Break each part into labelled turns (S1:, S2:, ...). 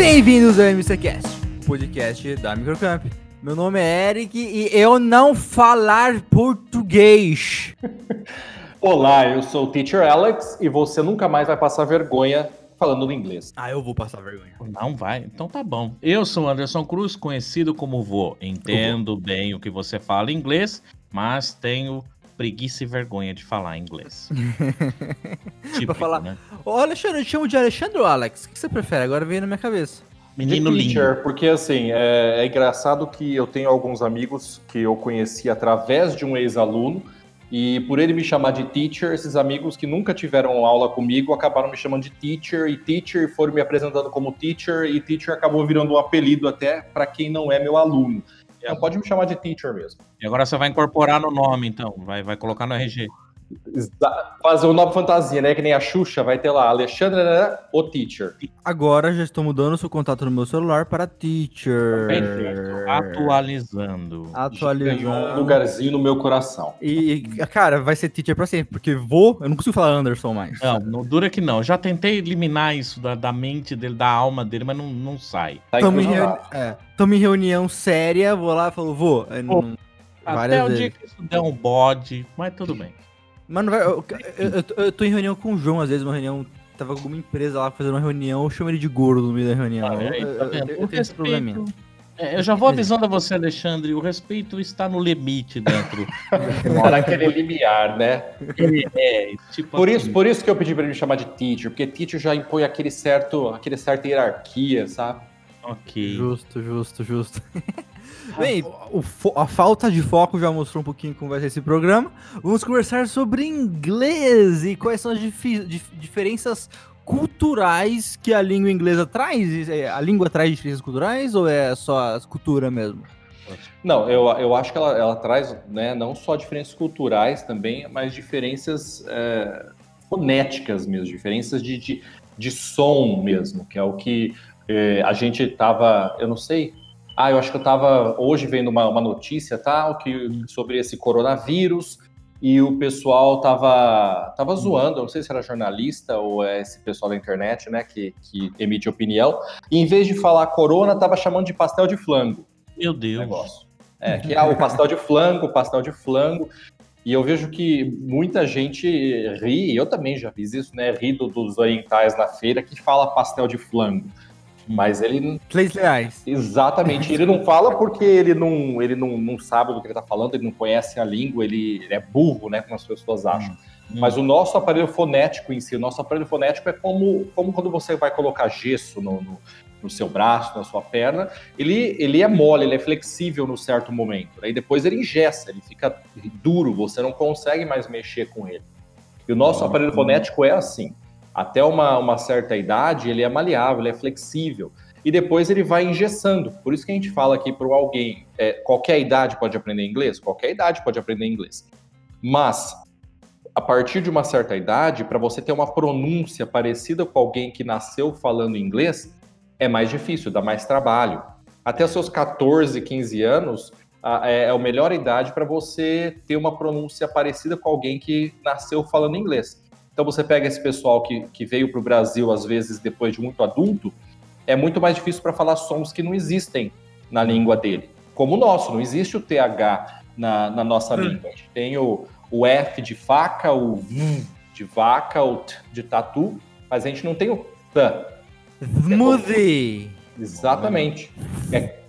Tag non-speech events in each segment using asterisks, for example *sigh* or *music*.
S1: Bem-vindos ao MCCast, podcast da Microcamp. Meu nome é Eric e eu não falar português. *laughs*
S2: Olá, eu sou o Teacher Alex e você nunca mais vai passar vergonha falando no inglês.
S1: Ah, eu vou passar vergonha.
S3: Não vai? Então tá bom. Eu sou Anderson Cruz, conhecido como Vô. Entendo bem o que você fala em inglês, mas tenho preguiça e vergonha de falar inglês. *laughs*
S1: Típico, falar. Né? Ô, Alexandre, eu te chamo de Alexandre ou Alex? O que você prefere? Agora veio na minha cabeça.
S2: Menino teacher, lindo. Porque assim, é, é engraçado que eu tenho alguns amigos que eu conheci através de um ex-aluno e por ele me chamar de teacher, esses amigos que nunca tiveram aula comigo acabaram me chamando de teacher e teacher foram me apresentando como teacher e teacher acabou virando um apelido até para quem não é meu aluno. Então pode me chamar de teacher mesmo.
S3: E agora você vai incorporar no nome, então, vai, vai colocar no RG.
S2: Fazer o nome fantasia, né? Que nem a Xuxa, vai ter lá Alexandre, né? o teacher.
S1: Agora já estou mudando o seu contato no meu celular para teacher.
S3: Perfeito. Atualizando.
S2: Atualizando. Um lugarzinho no meu coração.
S1: E, cara, vai ser teacher pra sempre, porque vou, eu não consigo falar Anderson mais.
S3: Não, não dura que não. Já tentei eliminar isso da, da mente dele, da alma dele, mas não, não sai.
S1: Tá Tamo em, reuni é, em reunião séria, vou lá e falo, vou. Não...
S3: Até o vezes. dia que isso der um bode, mas tudo bem.
S1: Mas não vai. Eu, eu, eu, eu, tô em reunião com o João, às vezes, uma reunião. Tava com alguma empresa lá fazendo uma reunião, eu chamo ele de gordo no meio da reunião. Ah,
S3: é, tá eu, eu, tenho esse probleminha. É, eu já vou avisando a você, Alexandre, o respeito está no limite dentro. *laughs*
S2: Mora aquele limiar, né? É, tipo por, assim. isso, por isso que eu pedi para ele me chamar de teacher, porque teacher já impõe aquele certo, aquele certa hierarquia, sabe?
S1: Ok. Justo, justo, justo. *laughs* Bem, a falta de foco já mostrou um pouquinho como vai ser esse programa. Vamos conversar sobre inglês e quais são as dif dif diferenças culturais que a língua inglesa traz. É, a língua traz diferenças culturais ou é só a cultura mesmo?
S2: Não, eu, eu acho que ela, ela traz né, não só diferenças culturais também, mas diferenças é, fonéticas mesmo, diferenças de, de, de som mesmo, que é o que é, a gente estava, eu não sei, ah, eu acho que eu estava hoje vendo uma, uma notícia tal que sobre esse coronavírus e o pessoal tava tava zoando, não sei se era jornalista ou é esse pessoal da internet, né, que, que emite opinião, e em vez de falar corona, tava chamando de pastel de flango.
S3: Meu Deus. Negócio.
S2: É, que é o pastel de flango, pastel de flango. E eu vejo que muita gente ri, eu também já fiz isso, né? Ri do, dos orientais na feira que fala pastel de flango. Mas ele.
S1: Três reais.
S2: Exatamente. Ele não fala porque ele não, ele não, não sabe do que ele está falando, ele não conhece a língua, ele é burro, né? Como as pessoas acham. Hum. Mas o nosso aparelho fonético em si, o nosso aparelho fonético é como, como quando você vai colocar gesso no, no, no seu braço, na sua perna, ele, ele é mole, ele é flexível no certo momento. Aí depois ele ingessa, ele fica duro, você não consegue mais mexer com ele. E o nosso aparelho fonético é assim até uma, uma certa idade, ele é maleável, ele é flexível. E depois ele vai engessando. Por isso que a gente fala aqui para alguém, é, qualquer idade pode aprender inglês? Qualquer idade pode aprender inglês. Mas, a partir de uma certa idade, para você ter uma pronúncia parecida com alguém que nasceu falando inglês, é mais difícil, dá mais trabalho. Até seus 14, 15 anos, é, é a melhor idade para você ter uma pronúncia parecida com alguém que nasceu falando inglês. Então você pega esse pessoal que, que veio para o Brasil, às vezes, depois de muito adulto, é muito mais difícil para falar sons que não existem na língua dele. Como o nosso, não existe o TH na, na nossa hum. língua. A gente tem o, o F de faca, o V de vaca, o T de tatu, mas a gente não tem o T.
S1: Smoothie!
S2: Exatamente. É.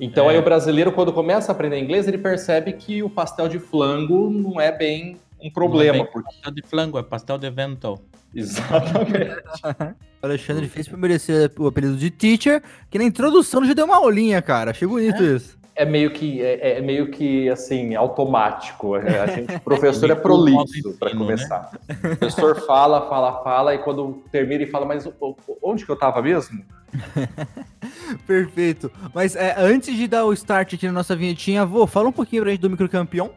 S2: Então é. aí o brasileiro, quando começa a aprender inglês, ele percebe que o pastel de flango não é bem um problema.
S3: É porque... Pastel de flango, é pastel de vento. *laughs*
S2: Exatamente.
S1: o Alexandre fez pra merecer o apelido de teacher, que na introdução já deu uma aulinha, cara. Achei bonito é. isso.
S2: É meio que, é, é, meio que assim, automático. É, a gente, o professor *laughs* é prolixo para né? começar. Né? O professor fala, fala, fala, e quando termina ele fala, mas onde que eu tava mesmo? *laughs*
S1: Perfeito. Mas é, antes de dar o start aqui na nossa vinhetinha, vou fala um pouquinho pra gente do microcampeão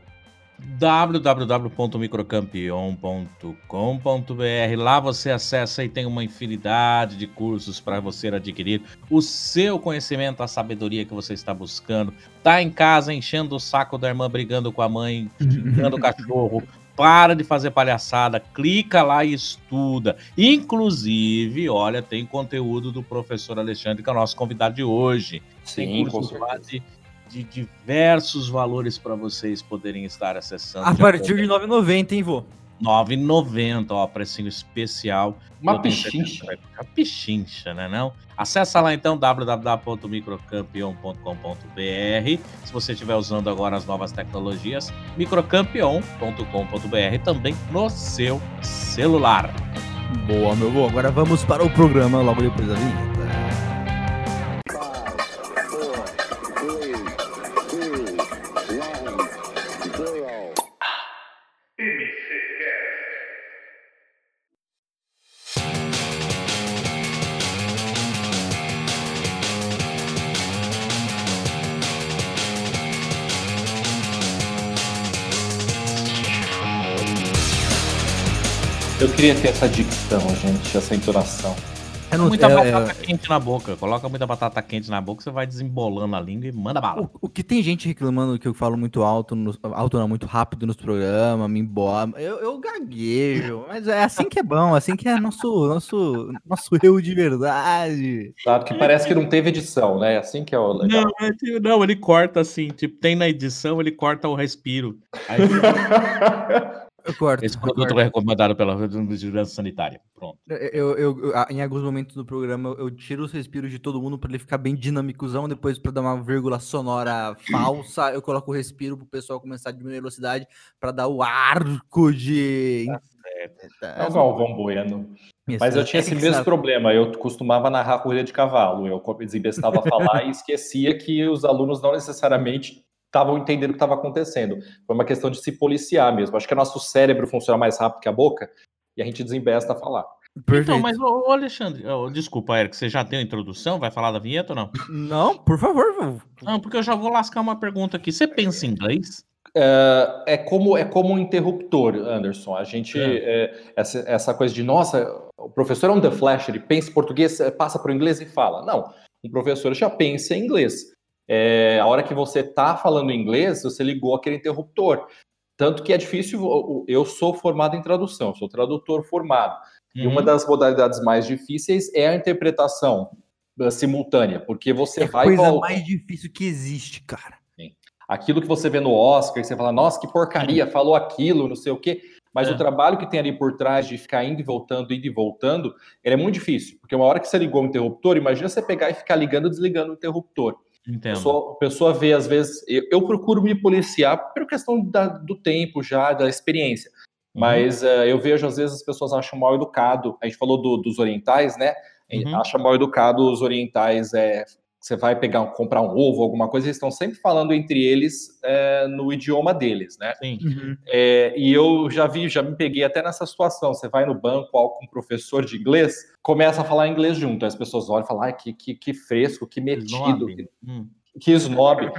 S3: www.microcampeon.com.br. Lá você acessa e tem uma infinidade de cursos para você adquirir o seu conhecimento, a sabedoria que você está buscando. Tá em casa enchendo o saco da irmã, brigando com a mãe, xingando o cachorro, *laughs* para de fazer palhaçada, clica lá e estuda. Inclusive, olha, tem conteúdo do professor Alexandre, que é o nosso convidado de hoje.
S2: Sim,
S3: tem
S2: com
S3: cursos de diversos valores para vocês poderem estar acessando.
S1: A partir de 9,90, hein, vô?
S3: 9,90, ó, precinho especial.
S2: Uma pichincha.
S3: ficar Pichincha, né não? Acessa lá então www.microcampeon.com.br. Se você estiver usando agora as novas tecnologias, microcampeon.com.br também no seu celular.
S1: Boa, meu vô. Agora vamos para o programa logo depois da vinheta.
S2: Eu queria ter essa dicção, gente, essa entonação.
S1: Não-
S3: muita
S1: é-
S3: batata quente na boca. Coloca muita batata quente na boca, você vai desembolando a língua e manda bala.
S1: O, o que tem gente reclamando que eu falo muito alto, no, alto não, muito rápido nos programas, me embora. Eu, eu gaguejo, mas é assim que é bom, assim que é nosso, nosso, nosso eu de verdade.
S2: Sabe? Que parece que não teve edição, né? Assim que é o legal.
S3: Não, é que- não, ele corta assim, tipo, tem na edição, ele corta o respiro. Aí, *laughs*
S1: Eu corto.
S3: esse produto é recomendado pela Vigilância Sanitária. Pronto.
S1: Eu, eu- em alguns momentos do programa, eu tiro os respiros de todo mundo pra ele ficar bem dinâmicozão. Depois, pra dar uma vírgula sonora *clears throat* falsa, eu coloco o respiro pro pessoal começar a diminuir a velocidade pra dar o arco de.
S2: É o Galvão Bueno. Mas eu tinha esse mesmo
S1: Exato.
S2: problema. Eu costumava narrar corrida de cavalo. Eu desembestava a falar e esquecia que os alunos não necessariamente estavam entendendo o que estava acontecendo. Foi uma questão de se policiar mesmo. Acho que o nosso cérebro funciona mais rápido que a boca e a gente desembesta a falar.
S1: Perfeito.
S3: Então, mas, ô, Alexandre, ô, desculpa, Eric, você já deu a introdução? Vai falar da vinheta ou não?
S1: Não, por favor, vô.
S3: Não, porque eu já vou lascar uma pergunta aqui. Você pensa em inglês?
S2: É, é como é como um interruptor, Anderson. A gente é, essa, essa coisa de nossa, o professor é um The Flash, ele pensa em português, passa para o inglês e fala. Não, um professor já pensa em inglês. É, a hora que você está falando inglês, você ligou aquele interruptor. Tanto que é difícil. eu- sou formado em tradução, sou tradutor formado. E
S3: Uhum.
S2: uma das modalidades mais difíceis é a interpretação eh, simultânea, porque você
S1: É a
S2: vai e
S1: coisa
S2: volta.
S1: mais difícil que existe, cara.
S2: aquilo que você vê no Oscar, você fala, nossa, que porcaria, falou aquilo, não sei o quê. Mas
S3: É.
S2: o trabalho que tem ali por trás de ficar indo e voltando, indo e voltando, ele é muito difícil. Porque uma hora que você ligou o interruptor, imagina você pegar e ficar ligando e desligando o interruptor. A
S3: Entendo.
S2: pessoa, a pessoa vê, às vezes, eu, eu procuro me policiar por questão da- do tempo já, da experiência.
S3: Uhum.
S2: Mas eh, eu vejo, às vezes, as pessoas acham mal educado. A gente falou do- dos orientais, né?
S3: Uhum.
S2: Acha mal educado os orientais. É, você vai pegar, um- comprar um ovo, alguma coisa, eles estão sempre falando entre eles é, no idioma deles, né?
S3: Sim.
S2: É, e eu já vi, já me peguei até nessa situação. Você vai no banco com um professor de inglês, começa a falar inglês junto. As pessoas olham e falam, ai, que, que, que fresco, que metido, que,
S3: Snob. Hum.
S2: que snob.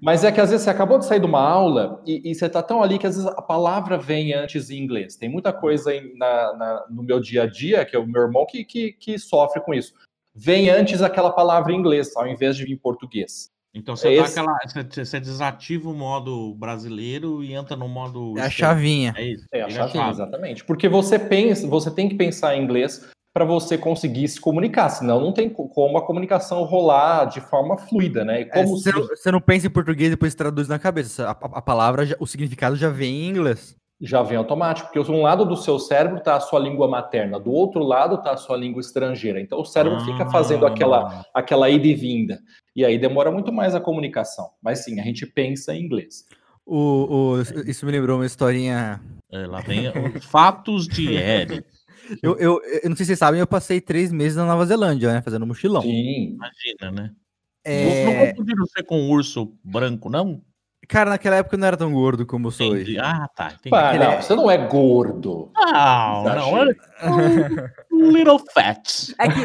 S2: Mas é que às vezes você acabou de sair de uma aula e, e você tá tão ali que às vezes a palavra vem antes em inglês. Tem muita coisa em- na- na- no meu dia a dia, que é o meu irmão que, que, que sofre com isso. Vem antes aquela palavra em inglês, ao invés de vir em português.
S3: Então você,
S2: É
S3: dá
S2: esse-
S3: aquela, você, você desativa o modo brasileiro e entra no modo.
S1: É a chavinha.
S3: É isso.
S2: É a
S3: a
S2: chavinha, exatamente. Porque você pensa, você tem que pensar em inglês para você conseguir se comunicar, senão não tem co- como a comunicação rolar de forma fluida, né? E
S1: É,
S2: como
S1: você, não, você não pensa em português e depois traduz na cabeça. A, a- a palavra, já- o significado já vem em inglês.
S2: Já vem automático, porque um lado do seu cérebro está a sua língua materna, do outro lado está a sua língua estrangeira. Então o cérebro fica fazendo
S3: Ah.
S2: aquela, aquela ida e vinda. E aí demora muito mais a comunicação. Mas sim, a gente pensa em inglês.
S1: O, o- isso me lembrou uma historinha.
S3: É, lá vem os fatos de Eric. *laughs*
S1: Eu, eu, eu não sei se vocês sabem, eu passei três meses na Nova Zelândia, né? Fazendo mochilão.
S2: Sim.
S3: Imagina, né?
S1: É,
S3: Não, não confundiram você com um urso branco, não?
S1: Cara, naquela época eu não era tão gordo como eu sou hoje.
S3: Ah, tá. Entendi.
S2: Pá, não,
S1: é-
S2: você não é gordo.
S3: Não, não.
S2: Exagero.
S3: é little fat.
S1: É que,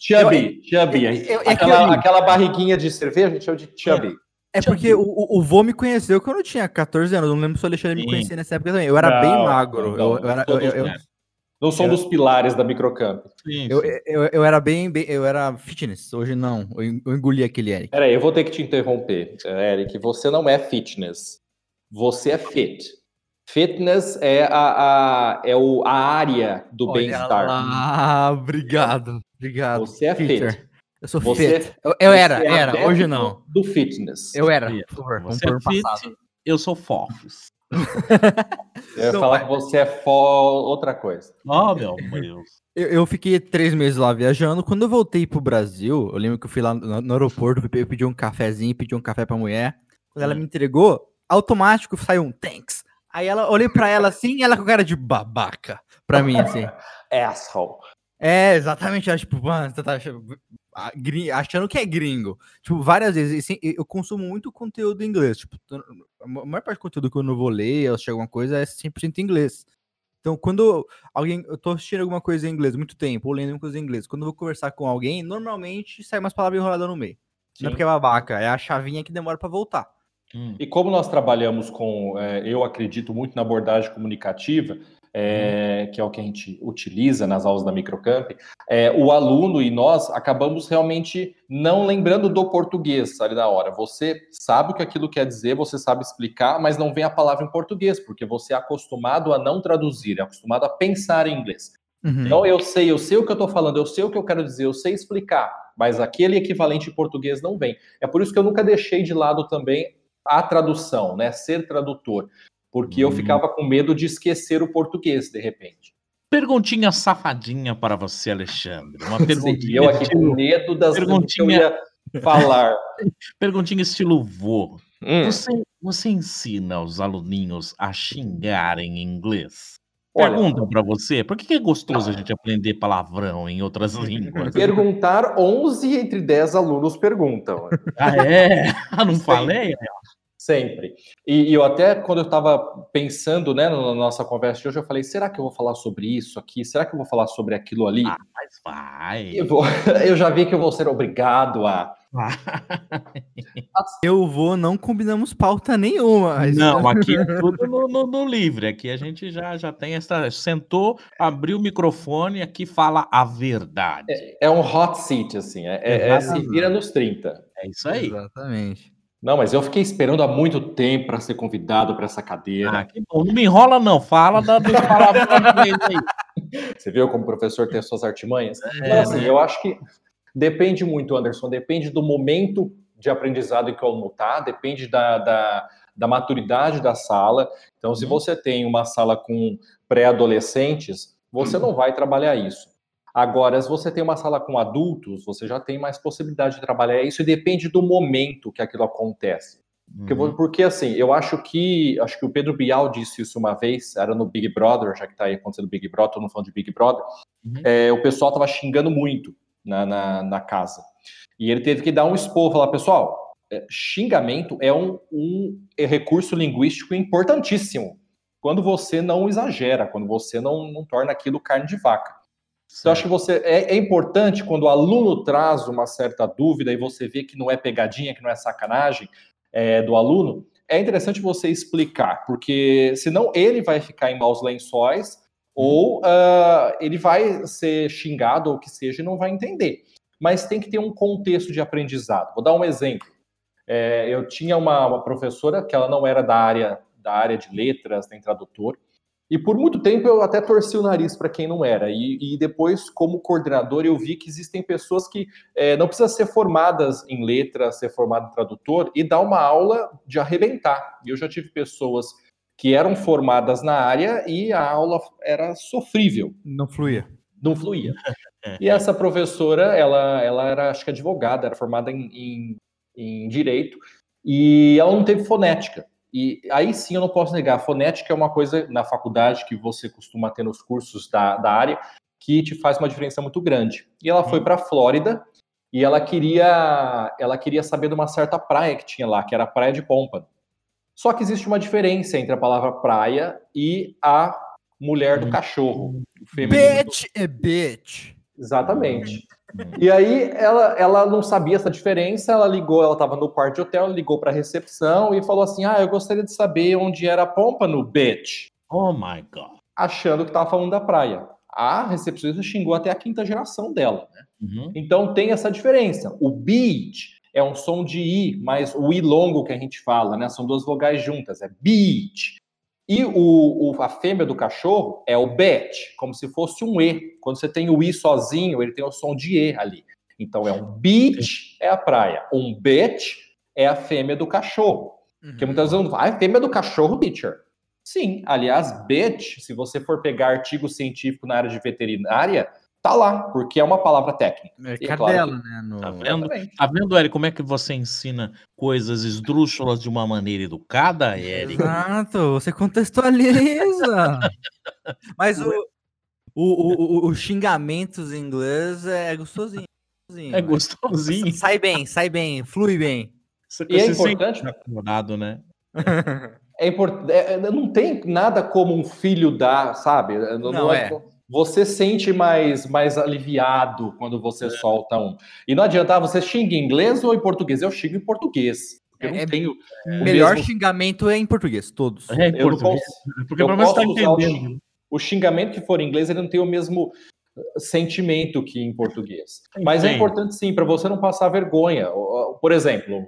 S2: Chubby, chubby.
S1: eu- eu- é que
S2: aquela,
S1: eu-
S2: aquela barriguinha de cerveja, a gente chama de chubby.
S1: é porque o, o, vô me conheceu quando eu tinha 14 anos. Eu não lembro se o Alexandre me
S3: Sim.
S1: conhecia nessa época também. Eu era bem
S2: Não,
S1: magro.
S2: não,
S1: eu, eu era, eu,
S2: Não são
S1: eu-
S2: dos pilares da microcamp.
S3: Sim,
S1: eu-
S3: sim.
S1: eu- eu era bem, bem- Eu era fitness. Hoje não. Eu en- eu engoli aquele Eric.
S2: Peraí, eu vou ter que te interromper, eh, Eric. Você não é fitness. Você é fit. Fitness é a, a, é o, a área do bem-estar.
S1: Ah, obrigado. Obrigado.
S2: Você é fit.
S1: Eu sou você, fit. Eu, eu era, é era, hoje não.
S2: Do fitness.
S1: Eu era, por favor.
S3: Você é fit, passado. eu sou fofos.
S2: Eu ia falar que você é fó outra coisa.
S3: Oh, meu Deus.
S1: Eu, eu, fiquei três meses lá viajando. Quando eu voltei pro Brasil, eu lembro que eu fui lá no, no aeroporto, eu pedi um cafezinho, pedi um café pra mulher. Quando ela hum. me entregou, automático saiu um thanks. Aí ela olhei pra ela assim, ela com cara de babaca pra mim, assim. *laughs*
S2: Asshole.
S1: É, exatamente. Ela, tipo, mano, você tá achando que é gringo. Tipo, várias vezes. Assim, eu consumo muito conteúdo em inglês. Tipo, a maior parte do conteúdo que eu não vou ler, ou se alguma coisa, é 100% em inglês. Então, quando alguém. Eu tô assistindo alguma coisa em inglês muito tempo, ou lendo alguma coisa em inglês, quando eu vou conversar com alguém, normalmente sai umas palavras enroladas no meio. Sim. Não é porque é babaca, é a chavinha que demora para voltar.
S2: Hum. E como nós trabalhamos com, é, eu acredito muito na abordagem comunicativa, é, hum. que é o que a gente utiliza nas aulas da Microcamp, é, o aluno e nós acabamos realmente não lembrando do português ali na hora. Você sabe o que aquilo quer dizer, você sabe explicar, mas não vem a palavra em português, porque você é acostumado a não traduzir, é acostumado a pensar em inglês. Uhum. Então eu sei, eu sei o que eu estou falando, eu sei o que eu quero dizer, eu sei explicar, mas aquele equivalente em português não vem. É por isso que eu nunca deixei de lado também a tradução, né? Ser tradutor. Porque hum. eu ficava com medo de esquecer o português, de repente.
S3: Perguntinha safadinha para você, Alexandre. Uma *laughs* perguntinha.
S2: eu aqui com medo das perguntinha... que eu ia falar. *laughs*
S3: perguntinha estilo vô. Hum. Você, você ensina os aluninhos a xingarem em inglês? Pergunta para você, por que é gostoso a gente aprender palavrão em outras *laughs* línguas?
S2: Perguntar 11 entre 10 alunos perguntam.
S3: Ah, é? Ah, não falei?
S2: Sempre. E, e, eu até, quando eu estava pensando né, na nossa conversa de hoje, eu falei, será que eu vou falar sobre isso aqui? Será que eu vou falar sobre aquilo ali? Ah,
S3: mas vai.
S2: Eu, vou, *laughs* eu já vi que eu vou ser obrigado a...
S1: eu vou, não combinamos pauta nenhuma.
S3: Não, aqui é tudo no, no, no, livre. Aqui a gente já, já tem essa. Sentou, abriu o microfone, aqui fala a verdade.
S2: É, é um hot seat, assim. É, é, é se vira nos 30.
S3: É isso aí.
S1: Exatamente.
S2: Não, mas eu fiquei esperando há muito tempo para ser convidado para essa cadeira. Ah,
S3: que bom. Não me enrola, não. Fala da. *laughs*
S2: Você viu como o professor tem as suas artimanhas? É, então, assim, né? eu acho que depende muito, Anderson. Depende do momento de aprendizado em que o aluno está, depende da, da, da, maturidade da sala. Então, se uhum. você tem uma sala com pré-adolescentes, você não vai trabalhar isso. Agora, se você tem uma sala com adultos, você já tem mais possibilidade de trabalhar isso e depende do momento que aquilo acontece. Porque, uhum. porque, assim, eu acho que acho que o Pedro Bial disse isso uma vez, era no Big Brother, já que está aí acontecendo Big Brother, todo mundo falando de Big Brother. Uhum. É, o pessoal estava xingando muito na, na, na, casa. E ele teve que dar um expor, falar, pessoal, é, xingamento é um, um recurso linguístico importantíssimo. Quando você não exagera, quando você não, não torna aquilo carne de vaca. Então, acho que você é, é, importante quando o aluno traz uma certa dúvida e você vê que não é pegadinha, que não é sacanagem é, do aluno, é interessante você explicar, porque senão ele vai ficar em maus lençóis ou uh, ele vai ser xingado ou o que seja e não vai entender. Mas tem que ter um contexto de aprendizado. Vou dar um exemplo. É, eu tinha uma, uma professora que ela não era da área da área de letras, nem tradutor, e por muito tempo eu até torci o nariz para quem não era. E, e, depois, como coordenador, eu vi que existem pessoas que é, não precisam ser formadas em letras, ser formado em tradutor e dar uma aula de arrebentar. E eu já tive pessoas que eram formadas na área e a aula era sofrível.
S1: Não fluía.
S2: Não fluía. E essa professora, ela, ela era, acho que advogada, era formada em, em, em direito, e ela não teve fonética. E aí sim eu não posso negar, a fonética é uma coisa na faculdade que você costuma ter nos cursos da, da área que te faz uma diferença muito grande. E ela foi para a Flórida e ela queria ela queria saber de uma certa praia que tinha lá, que era a Praia de Pompano. Só que existe uma diferença entre a palavra praia e a mulher do hum. cachorro.
S1: Bitch é bitch.
S2: Exatamente. E aí ela, ela não sabia essa diferença, ela ligou, ela estava no quarto de hotel, ligou para a recepção e falou assim: "Ah, eu gostaria de saber onde era a pompa no bitch".
S3: Oh my god.
S2: Achando que estava falando da praia. A recepcionista xingou até a quinta geração dela, né? Uhum. Então tem essa diferença. O beach é um som de i, mas o i longo que a gente fala, né? São duas vogais juntas, é beach. E o, o, a fêmea do cachorro é o bet, como se fosse um E. Quando você tem o I sozinho, ele tem o som de E ali. Então é um beach, é a praia. Um bet é a fêmea do cachorro. Uhum. Porque muitas vezes ah, a fêmea do cachorro, bitcher. Sim, aliás, bet, se você for pegar artigo científico na área de veterinária, tá lá, porque é uma palavra técnica.
S1: É, é cadela, claro que... né?
S3: No... Tá vendo? Tá vendo, Eric, como é que você ensina coisas esdrúxulas de uma maneira educada, Eric?
S1: Exato, você contextualiza. *laughs* Mas o, o, o, o, xingamentos em inglês é gostosinho.
S3: É gostosinho.
S1: Sai bem, sai bem, flui bem.
S2: Você, e é importante.
S3: Acomodado, né? *laughs*
S2: é importante. É, não tem nada como um filho dar, sabe?
S1: Não, não é. é
S2: você sente mais, mais aliviado quando você é. solta um. E não adianta, ah, você xinga em inglês ou em português? Eu xingo em português. Eu
S1: é, não tenho. O melhor mesmo... xingamento é em português, todos.
S2: É em eu português. Posso, porque pelo menos está entendendo. O, o, xingamento que for em inglês, ele não tem o mesmo uh, sentimento que em português. Mas é importante sim, para você não passar vergonha. Por exemplo,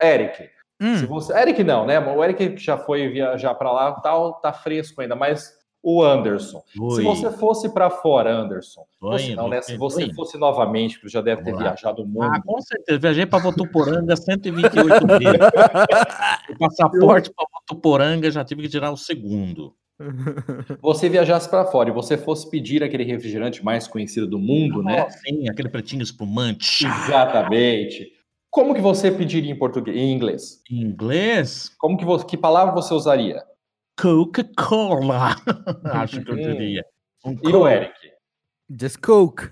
S2: Eric. Hum. Se você... Eric não, né? O Eric já foi viajar para lá, tal, tá fresco ainda, mas o Anderson. Oi. Se você fosse para fora, Anderson, Oi, não, né? se você Oi. fosse novamente, porque já deve ter viajado muito. Ah,
S3: com certeza. Viajei para Votuporanga 128 vezes. *laughs* o passaporte para Votuporanga já tive que tirar o segundo. *laughs*
S2: Você viajasse para fora e você fosse pedir aquele refrigerante mais conhecido do mundo, né?
S3: Sim, aquele pretinho espumante.
S2: Exatamente. Como que você pediria em português, em inglês?
S3: Em inglês?
S2: Como que você, que palavra você usaria?
S3: Coca-Cola. *laughs* Acho que eu diria.
S2: Um e o Eric?
S1: Just Coke.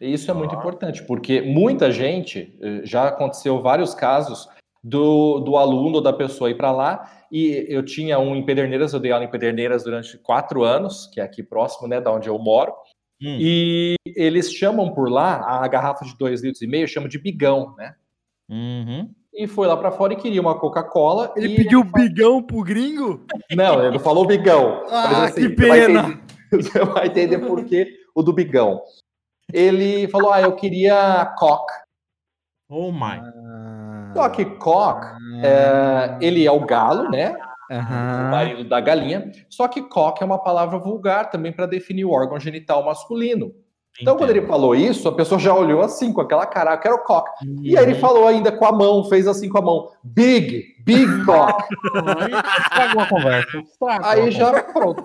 S2: Isso é muito importante, porque muita gente, eh, já aconteceu vários casos do, do aluno ou da pessoa ir para lá, e eu tinha um em Pederneiras, eu dei aula em Pederneiras durante quatro anos, que é aqui próximo, né, da onde eu moro, hum. e eles chamam por lá, a garrafa de dois litros e meio, chamam de bigão, né?
S3: Uhum
S2: e foi lá para fora e queria uma Coca-Cola.
S1: Ele pediu ele... bigão pro gringo?
S2: Não, ele não falou bigão.
S1: Ah, assim, que pena! *laughs*
S2: Você vai, entender, por que o do bigão. Ele falou, ah, eu queria cock.
S3: Oh my.
S2: Só que cock, é, ele é o galo, né?
S1: Uhum.
S2: O marido da galinha. Só que cock é uma palavra vulgar também para definir o órgão genital masculino. Então, quando ele falou isso, a pessoa já olhou assim, com aquela cara, eu quero cock. Uhum. E aí ele falou ainda com a mão, fez assim com a mão, big, big *laughs* cock.
S3: aí conversa.
S2: Aí já, pronto.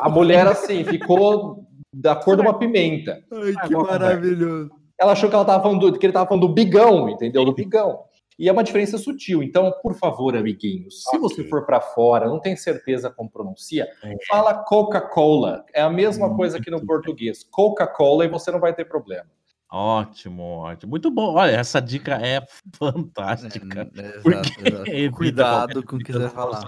S2: A mulher, assim, ficou da cor de uma pimenta.
S1: Ai, que maravilhoso.
S2: Ela achou que, ela tava falando do, que ele estava falando do bigão, entendeu? Do bigão. E é uma diferença sutil. Então, por favor, amiguinhos, se okay. você for para fora, não tem certeza como pronuncia, é. fala Coca-Cola. É a mesma hum, coisa que no português. Coca-Cola e você não vai ter problema.
S3: Ótimo, ótimo. Muito bom. Olha, essa dica é *laughs* fantástica. É, é,
S1: exato, Cuidado com o que quiser falar.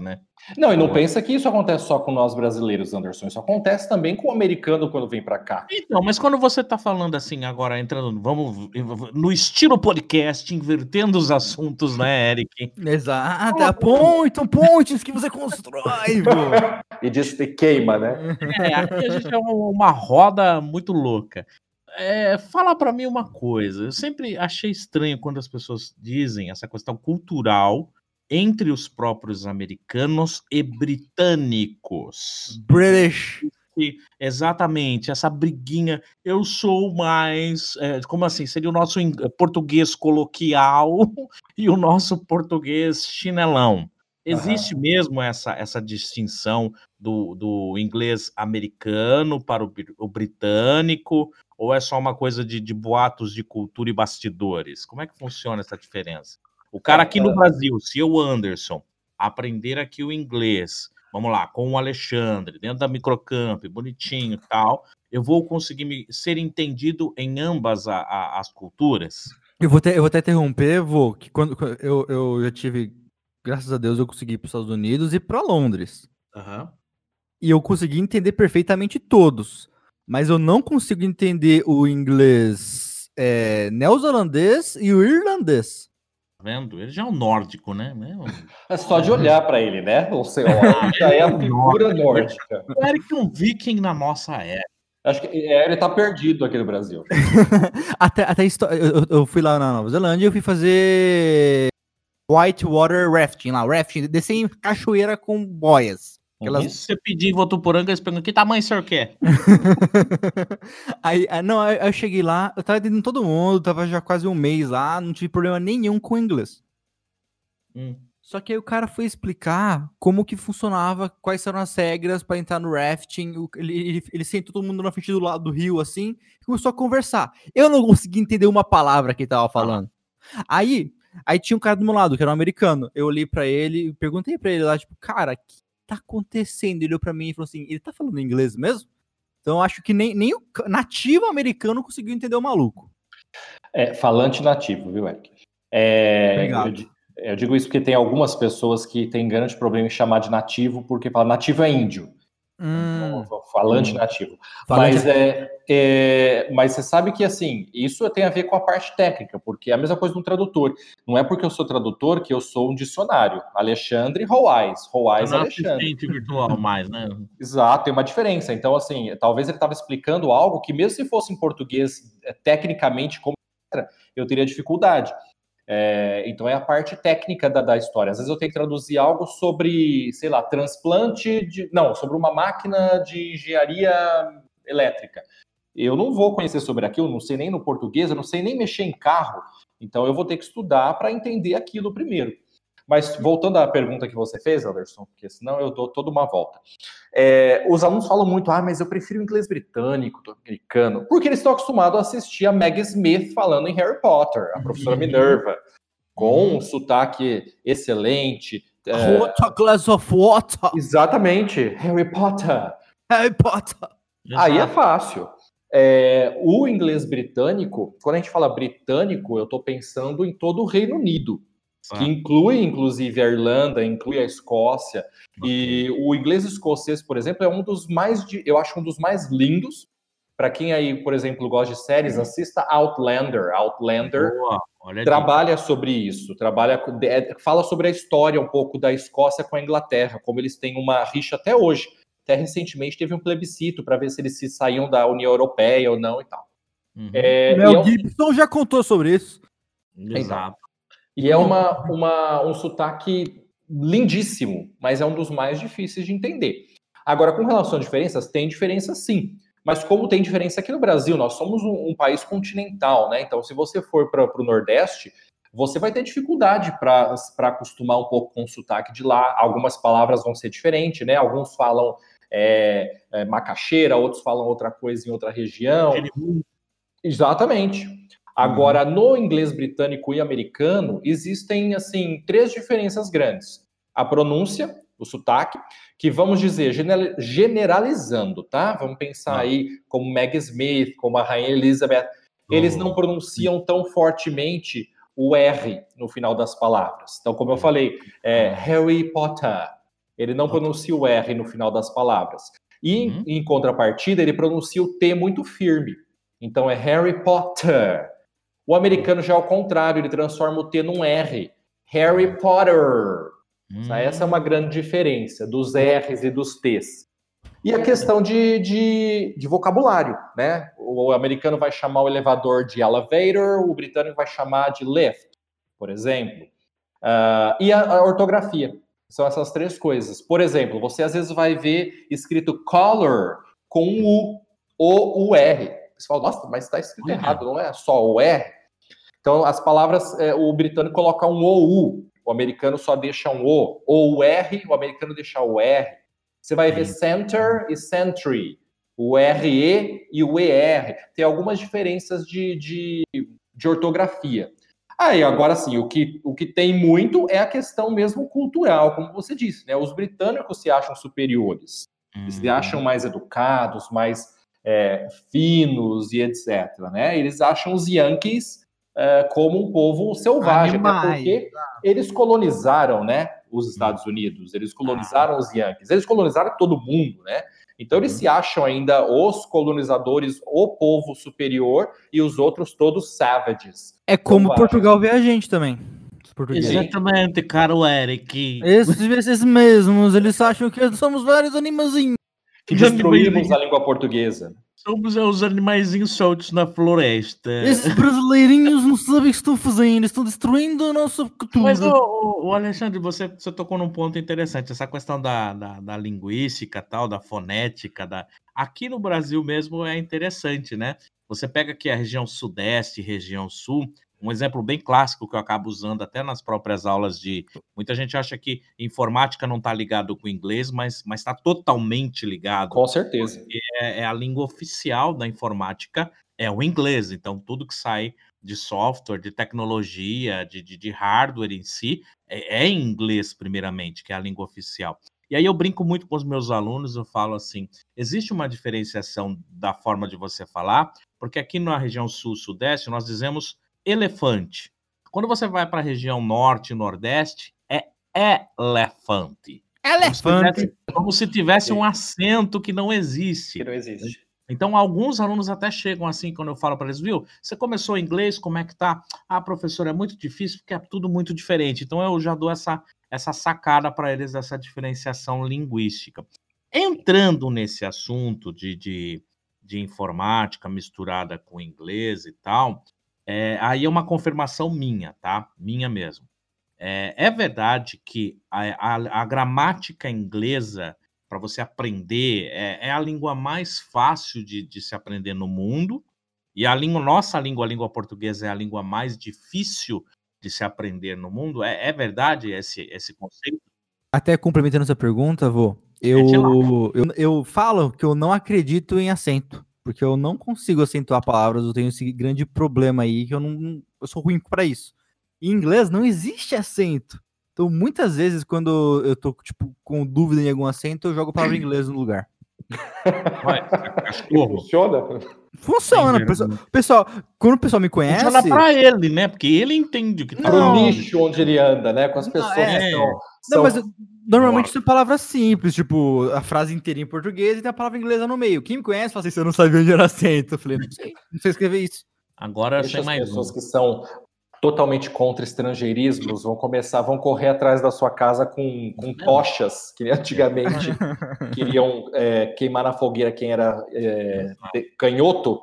S3: Né?
S2: Não, e não pensa que isso acontece só com nós brasileiros, Anderson. Isso acontece também com o americano quando vem para cá.
S3: Então, mas quando você está falando assim, agora entrando, vamos no estilo podcast, invertendo os assuntos, né, Eric?
S1: Exato. É ponto, pontes que você constrói, *laughs*
S2: e diz que queima, né?
S3: É, aqui a gente é uma roda muito louca. É, fala para mim uma coisa. Eu sempre achei estranho quando as pessoas dizem essa questão cultural entre os próprios americanos e britânicos.
S1: British.
S3: Exatamente, essa briguinha. Eu sou mais. É, como assim? Seria o nosso português coloquial *laughs* e o nosso português chinelão. Existe uhum. mesmo essa, essa distinção do, do inglês americano para o, o britânico? Ou é só uma coisa de, de boatos de cultura e bastidores? Como é que funciona essa diferença? O cara aqui no Brasil, se eu, Anderson, aprender aqui o inglês, vamos lá, com o Alexandre, dentro da Microcamp, bonitinho e tal, eu vou conseguir me, ser entendido em ambas a, a, as culturas?
S1: Eu vou, até, eu vou até interromper, vou, que quando, eu, eu já tive, graças a Deus, eu consegui ir para os Estados Unidos e para Londres.
S3: Uhum.
S1: E eu consegui entender perfeitamente todos mas eu não consigo entender o inglês é, neozelandês e o irlandês.
S3: Tá vendo? Ele já é um nórdico, né?
S2: É só de olhar para ele, né? O senhor *laughs* já é a figura nórdica.
S3: O Eric é um viking na nossa era.
S2: Acho que é, ele tá perdido aqui no Brasil. *laughs*
S1: até até eu, eu fui lá na Nova Zelândia e eu fui fazer Whitewater Rafting lá, rafting, descer em cachoeira com boias.
S3: Aquelas... Se você pedir em Votuporanga, eles perguntam que tamanho o senhor quer? *laughs*
S1: aí, não, aí eu cheguei lá, eu tava atendendo todo mundo, tava já quase um mês lá, não tive problema nenhum com o inglês. Hum. Só que aí o cara foi explicar como que funcionava, quais eram as regras para entrar no rafting. Ele, ele, ele, sentou todo mundo na frente do lado do rio, assim, e começou a conversar. Eu não consegui entender uma palavra que ele tava falando. Ah. Aí, aí tinha um cara do meu lado, que era um americano. Eu olhei para ele, perguntei para ele lá, tipo, cara, que tá acontecendo? Ele olhou pra mim e falou assim: ele tá falando inglês mesmo? Então acho que nem, nem o nativo americano conseguiu entender o maluco.
S2: É, falante nativo, viu, Eric? É, Obrigado. Eu, eu, digo isso porque tem algumas pessoas que têm grande problema em chamar de nativo, porque fala nativo é índio. Hum. Falante hum. nativo. Falante mas, é, é, mas você sabe que assim, isso tem a ver com a parte técnica, porque é a mesma coisa do tradutor. Não é porque eu sou tradutor que eu sou um dicionário. Alexandre Roais. Roais
S3: Alexandre. virtual mais, né? *laughs*
S2: Exato, tem uma diferença. Então, assim, talvez ele estava explicando algo que, mesmo se fosse em português, é, tecnicamente, como eu teria dificuldade. É, então é a parte técnica da, da, história. Às vezes eu tenho que traduzir algo sobre, sei lá, transplante de. Não, sobre uma máquina de engenharia elétrica. Eu não vou conhecer sobre aquilo, não sei nem no português, eu não sei nem mexer em carro. Então eu vou ter que estudar para entender aquilo primeiro. Mas voltando à pergunta que você fez, Anderson, porque senão eu dou toda uma volta. É, os alunos falam muito, ah, mas eu prefiro o inglês britânico do americano, porque eles estão acostumados a assistir a Meg Smith falando em Harry Potter, a professora uhum. Minerva, com um sotaque excelente.
S1: É... What a glass of water.
S2: Exatamente, Harry Potter.
S1: Harry Potter.
S2: Aí é fácil. É, o inglês britânico, quando a gente fala britânico, eu estou pensando em todo o Reino Unido que inclui inclusive a Irlanda, inclui a Escócia. E o inglês escocês, por exemplo, é um dos mais, eu acho um dos mais lindos. Para quem aí, por exemplo, gosta de séries, uhum. assista Outlander. Outlander trabalha sobre isso, trabalha, é, fala sobre a história um pouco da Escócia com a Inglaterra, como eles têm uma rixa até hoje. Até recentemente teve um plebiscito para ver se eles se saíam da União Europeia ou não e tal.
S1: Uhum. É, Mel é Gibson já contou sobre isso.
S2: Exato. E é uma, uma, um sotaque lindíssimo, mas é um dos mais difíceis de entender. Agora, com relação a diferenças, tem diferença sim. Mas como tem diferença aqui no Brasil, nós somos um, um país continental, né? Então, se você for para o Nordeste, você vai ter dificuldade para acostumar um pouco com o sotaque de lá. Algumas palavras vão ser diferentes, né? Alguns falam é, é, macaxeira, outros falam outra coisa em outra região. Exatamente. Agora, uhum. no inglês britânico e americano, existem, assim, três diferenças grandes. A pronúncia, o sotaque, que vamos dizer, generalizando, tá? Vamos pensar ah. aí como Meg Smith, como a Rainha Elizabeth, eles não pronunciam tão fortemente o R no final das palavras. Então, como eu falei, é. Harry Potter, ele não pronuncia o R no final das palavras. E, uhum. em contrapartida, ele pronuncia o T muito firme. Então, é Harry Potter. O americano já é o contrário, ele transforma o T num R. Harry Potter. Hum. Essa é uma grande diferença dos R's e dos T's. E a questão de, de, de, vocabulário, né? O americano vai chamar o elevador de elevator, o britânico vai chamar de lift, por exemplo. Uh, e a, a, ortografia. São essas três coisas. Por exemplo, você às vezes vai ver escrito color com um U ou o R. Você fala, nossa, mas está escrito uhum. errado, não é só o R? Então, as palavras, é, o britânico coloca um OU, o americano só deixa um O. Ou o R, o americano deixa o R. Você vai ver center e century, o RE e o ER. Tem algumas diferenças de, de, de ortografia. Aí, agora sim, o que, o que tem muito é a questão mesmo cultural, como você disse, né? Os britânicos se acham superiores, eles se uhum. acham mais educados, mais é, finos e etc. Né? Eles acham os Yankees é, como um povo selvagem, até porque eles colonizaram né, os Estados Unidos, eles colonizaram os Yankees, eles colonizaram todo mundo, né? Então eles se acham ainda os colonizadores, o povo superior e os outros todos savages.
S1: É como Portugal vê a gente também.
S3: Exatamente, caro Eric.
S1: Esses, *laughs* esses mesmos, eles acham que somos vários animalzinhos
S2: que destruímos a língua portuguesa.
S3: Somos os animaizinhos soltos na floresta.
S1: Esses brasileirinhos não sabem o que estão fazendo, estão destruindo a nossa cultura.
S3: Mas, o, o Alexandre, você, você tocou num ponto interessante, essa questão da, da, da linguística, tal, da fonética. Da... Aqui no Brasil mesmo é interessante, né? Você pega aqui a região sudeste, região sul, um exemplo bem clássico que eu acabo usando até nas próprias aulas de. Muita gente acha que informática não está ligado com o inglês, mas está totalmente ligado.
S2: Com certeza.
S3: É, é, a língua oficial da informática, é o inglês. Então, tudo que sai de software, de tecnologia, de, de, de hardware em si, é, é em inglês, primeiramente, que é a língua oficial. E aí eu brinco muito com os meus alunos, eu falo assim: existe uma diferenciação da forma de você falar, porque aqui na região sul-sudeste nós dizemos elefante. Quando você vai para a região norte e nordeste, é elefante.
S1: Elefante.
S3: Como se tivesse um acento que não existe.
S2: Que não existe.
S3: Então, alguns alunos até chegam assim, quando eu falo para eles, viu, você começou inglês, como é que tá? Ah, professor, é muito difícil porque é tudo muito diferente. Então, eu já dou essa, essa sacada para eles dessa diferenciação linguística. Entrando nesse assunto de, de, de informática misturada com inglês e tal, é, aí é uma confirmação minha, tá? Minha mesmo. É, é verdade que a, a, a gramática inglesa, para você aprender, é, é, a língua mais fácil de, de, se aprender no mundo. E a língua, nossa língua, a língua portuguesa, é a língua mais difícil de se aprender no mundo. É, é verdade esse, esse conceito?
S1: Até complementando essa pergunta, vô, eu, eu, eu falo que eu não acredito em acento porque eu não consigo acentuar palavras, eu tenho esse grande problema aí que eu não eu sou ruim para isso. Em inglês não existe acento. Então, muitas vezes quando eu tô tipo com dúvida em algum acento, eu jogo a palavra em inglês no lugar. *laughs*
S2: Funciona?
S1: Funciona, pessoal, pessoal. Quando o pessoal me conhece. Funciona
S3: pra ele, né? Porque ele entende o que
S2: tá Pro nicho onde ele anda, né? Com as pessoas não, é... que
S1: são, Não, mas normalmente são palavras simples, tipo, a frase inteira em português e tem a palavra inglesa no meio. Quem me conhece fala assim, você não sabia onde era acento. Eu falei, não sei, não sei escrever isso.
S3: Agora Deixa
S2: as mais pessoas um. que são totalmente contra estrangeirismos vão começar, vão correr atrás da sua casa com, com tochas, que antigamente *laughs* queriam é, queimar na fogueira quem era é, canhoto,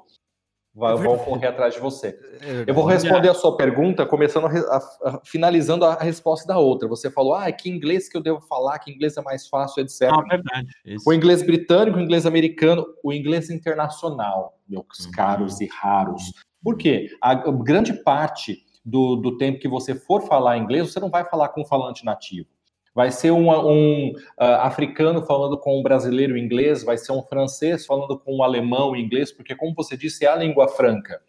S2: vão correr atrás de você. Eu vou responder a sua pergunta, começando a, a, finalizando a resposta da outra. Você falou, ah, que inglês que eu devo falar, que inglês é mais fácil, etc. Ah, verdade. Isso. O inglês britânico, o inglês americano, o inglês internacional, meus uhum. caros e raros. Por quê? A grande parte do, do tempo que você for falar inglês, você não vai falar com um falante nativo. Vai ser um, um uh, africano falando com um brasileiro inglês, vai ser um francês falando com um alemão inglês, porque, como você disse, é a língua franca.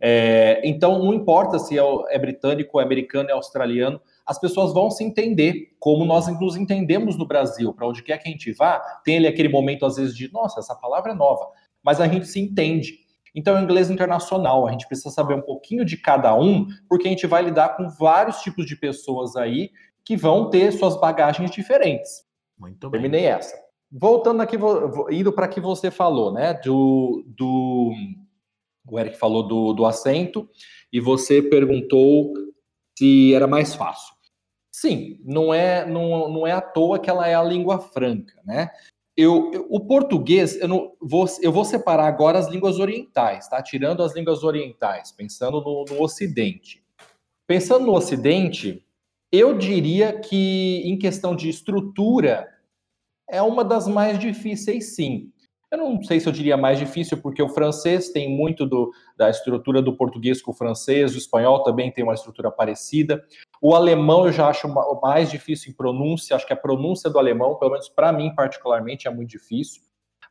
S2: É, então, não importa se é, é britânico, é americano, é australiano, as pessoas vão se entender, como nós nos entendemos no Brasil. Para onde quer que a gente vá, tem ali aquele momento, às vezes, de nossa, essa palavra é nova, mas a gente se entende. Então, é inglês internacional, a gente precisa saber um pouquinho de cada um, porque a gente vai lidar com vários tipos de pessoas aí que vão ter suas bagagens diferentes. Muito bem. Terminei essa. Voltando aqui, indo para que você falou, né? Do, do o Eric falou do, do acento e você perguntou se era mais fácil. Sim, não é, não, não é à toa que ela é a língua franca, né? eu, eu, o português, eu, não, vou, eu vou separar agora as línguas orientais, tá? Tirando as línguas orientais, pensando no, no Ocidente. Pensando no Ocidente, eu diria que, em questão de estrutura, é uma das mais difíceis, sim. Eu não sei se eu diria mais difícil, porque o francês tem muito do, da estrutura do português com o francês, o espanhol também tem uma estrutura parecida. O alemão eu já acho mais difícil em pronúncia, acho que a pronúncia do alemão, pelo menos para mim particularmente, é muito difícil.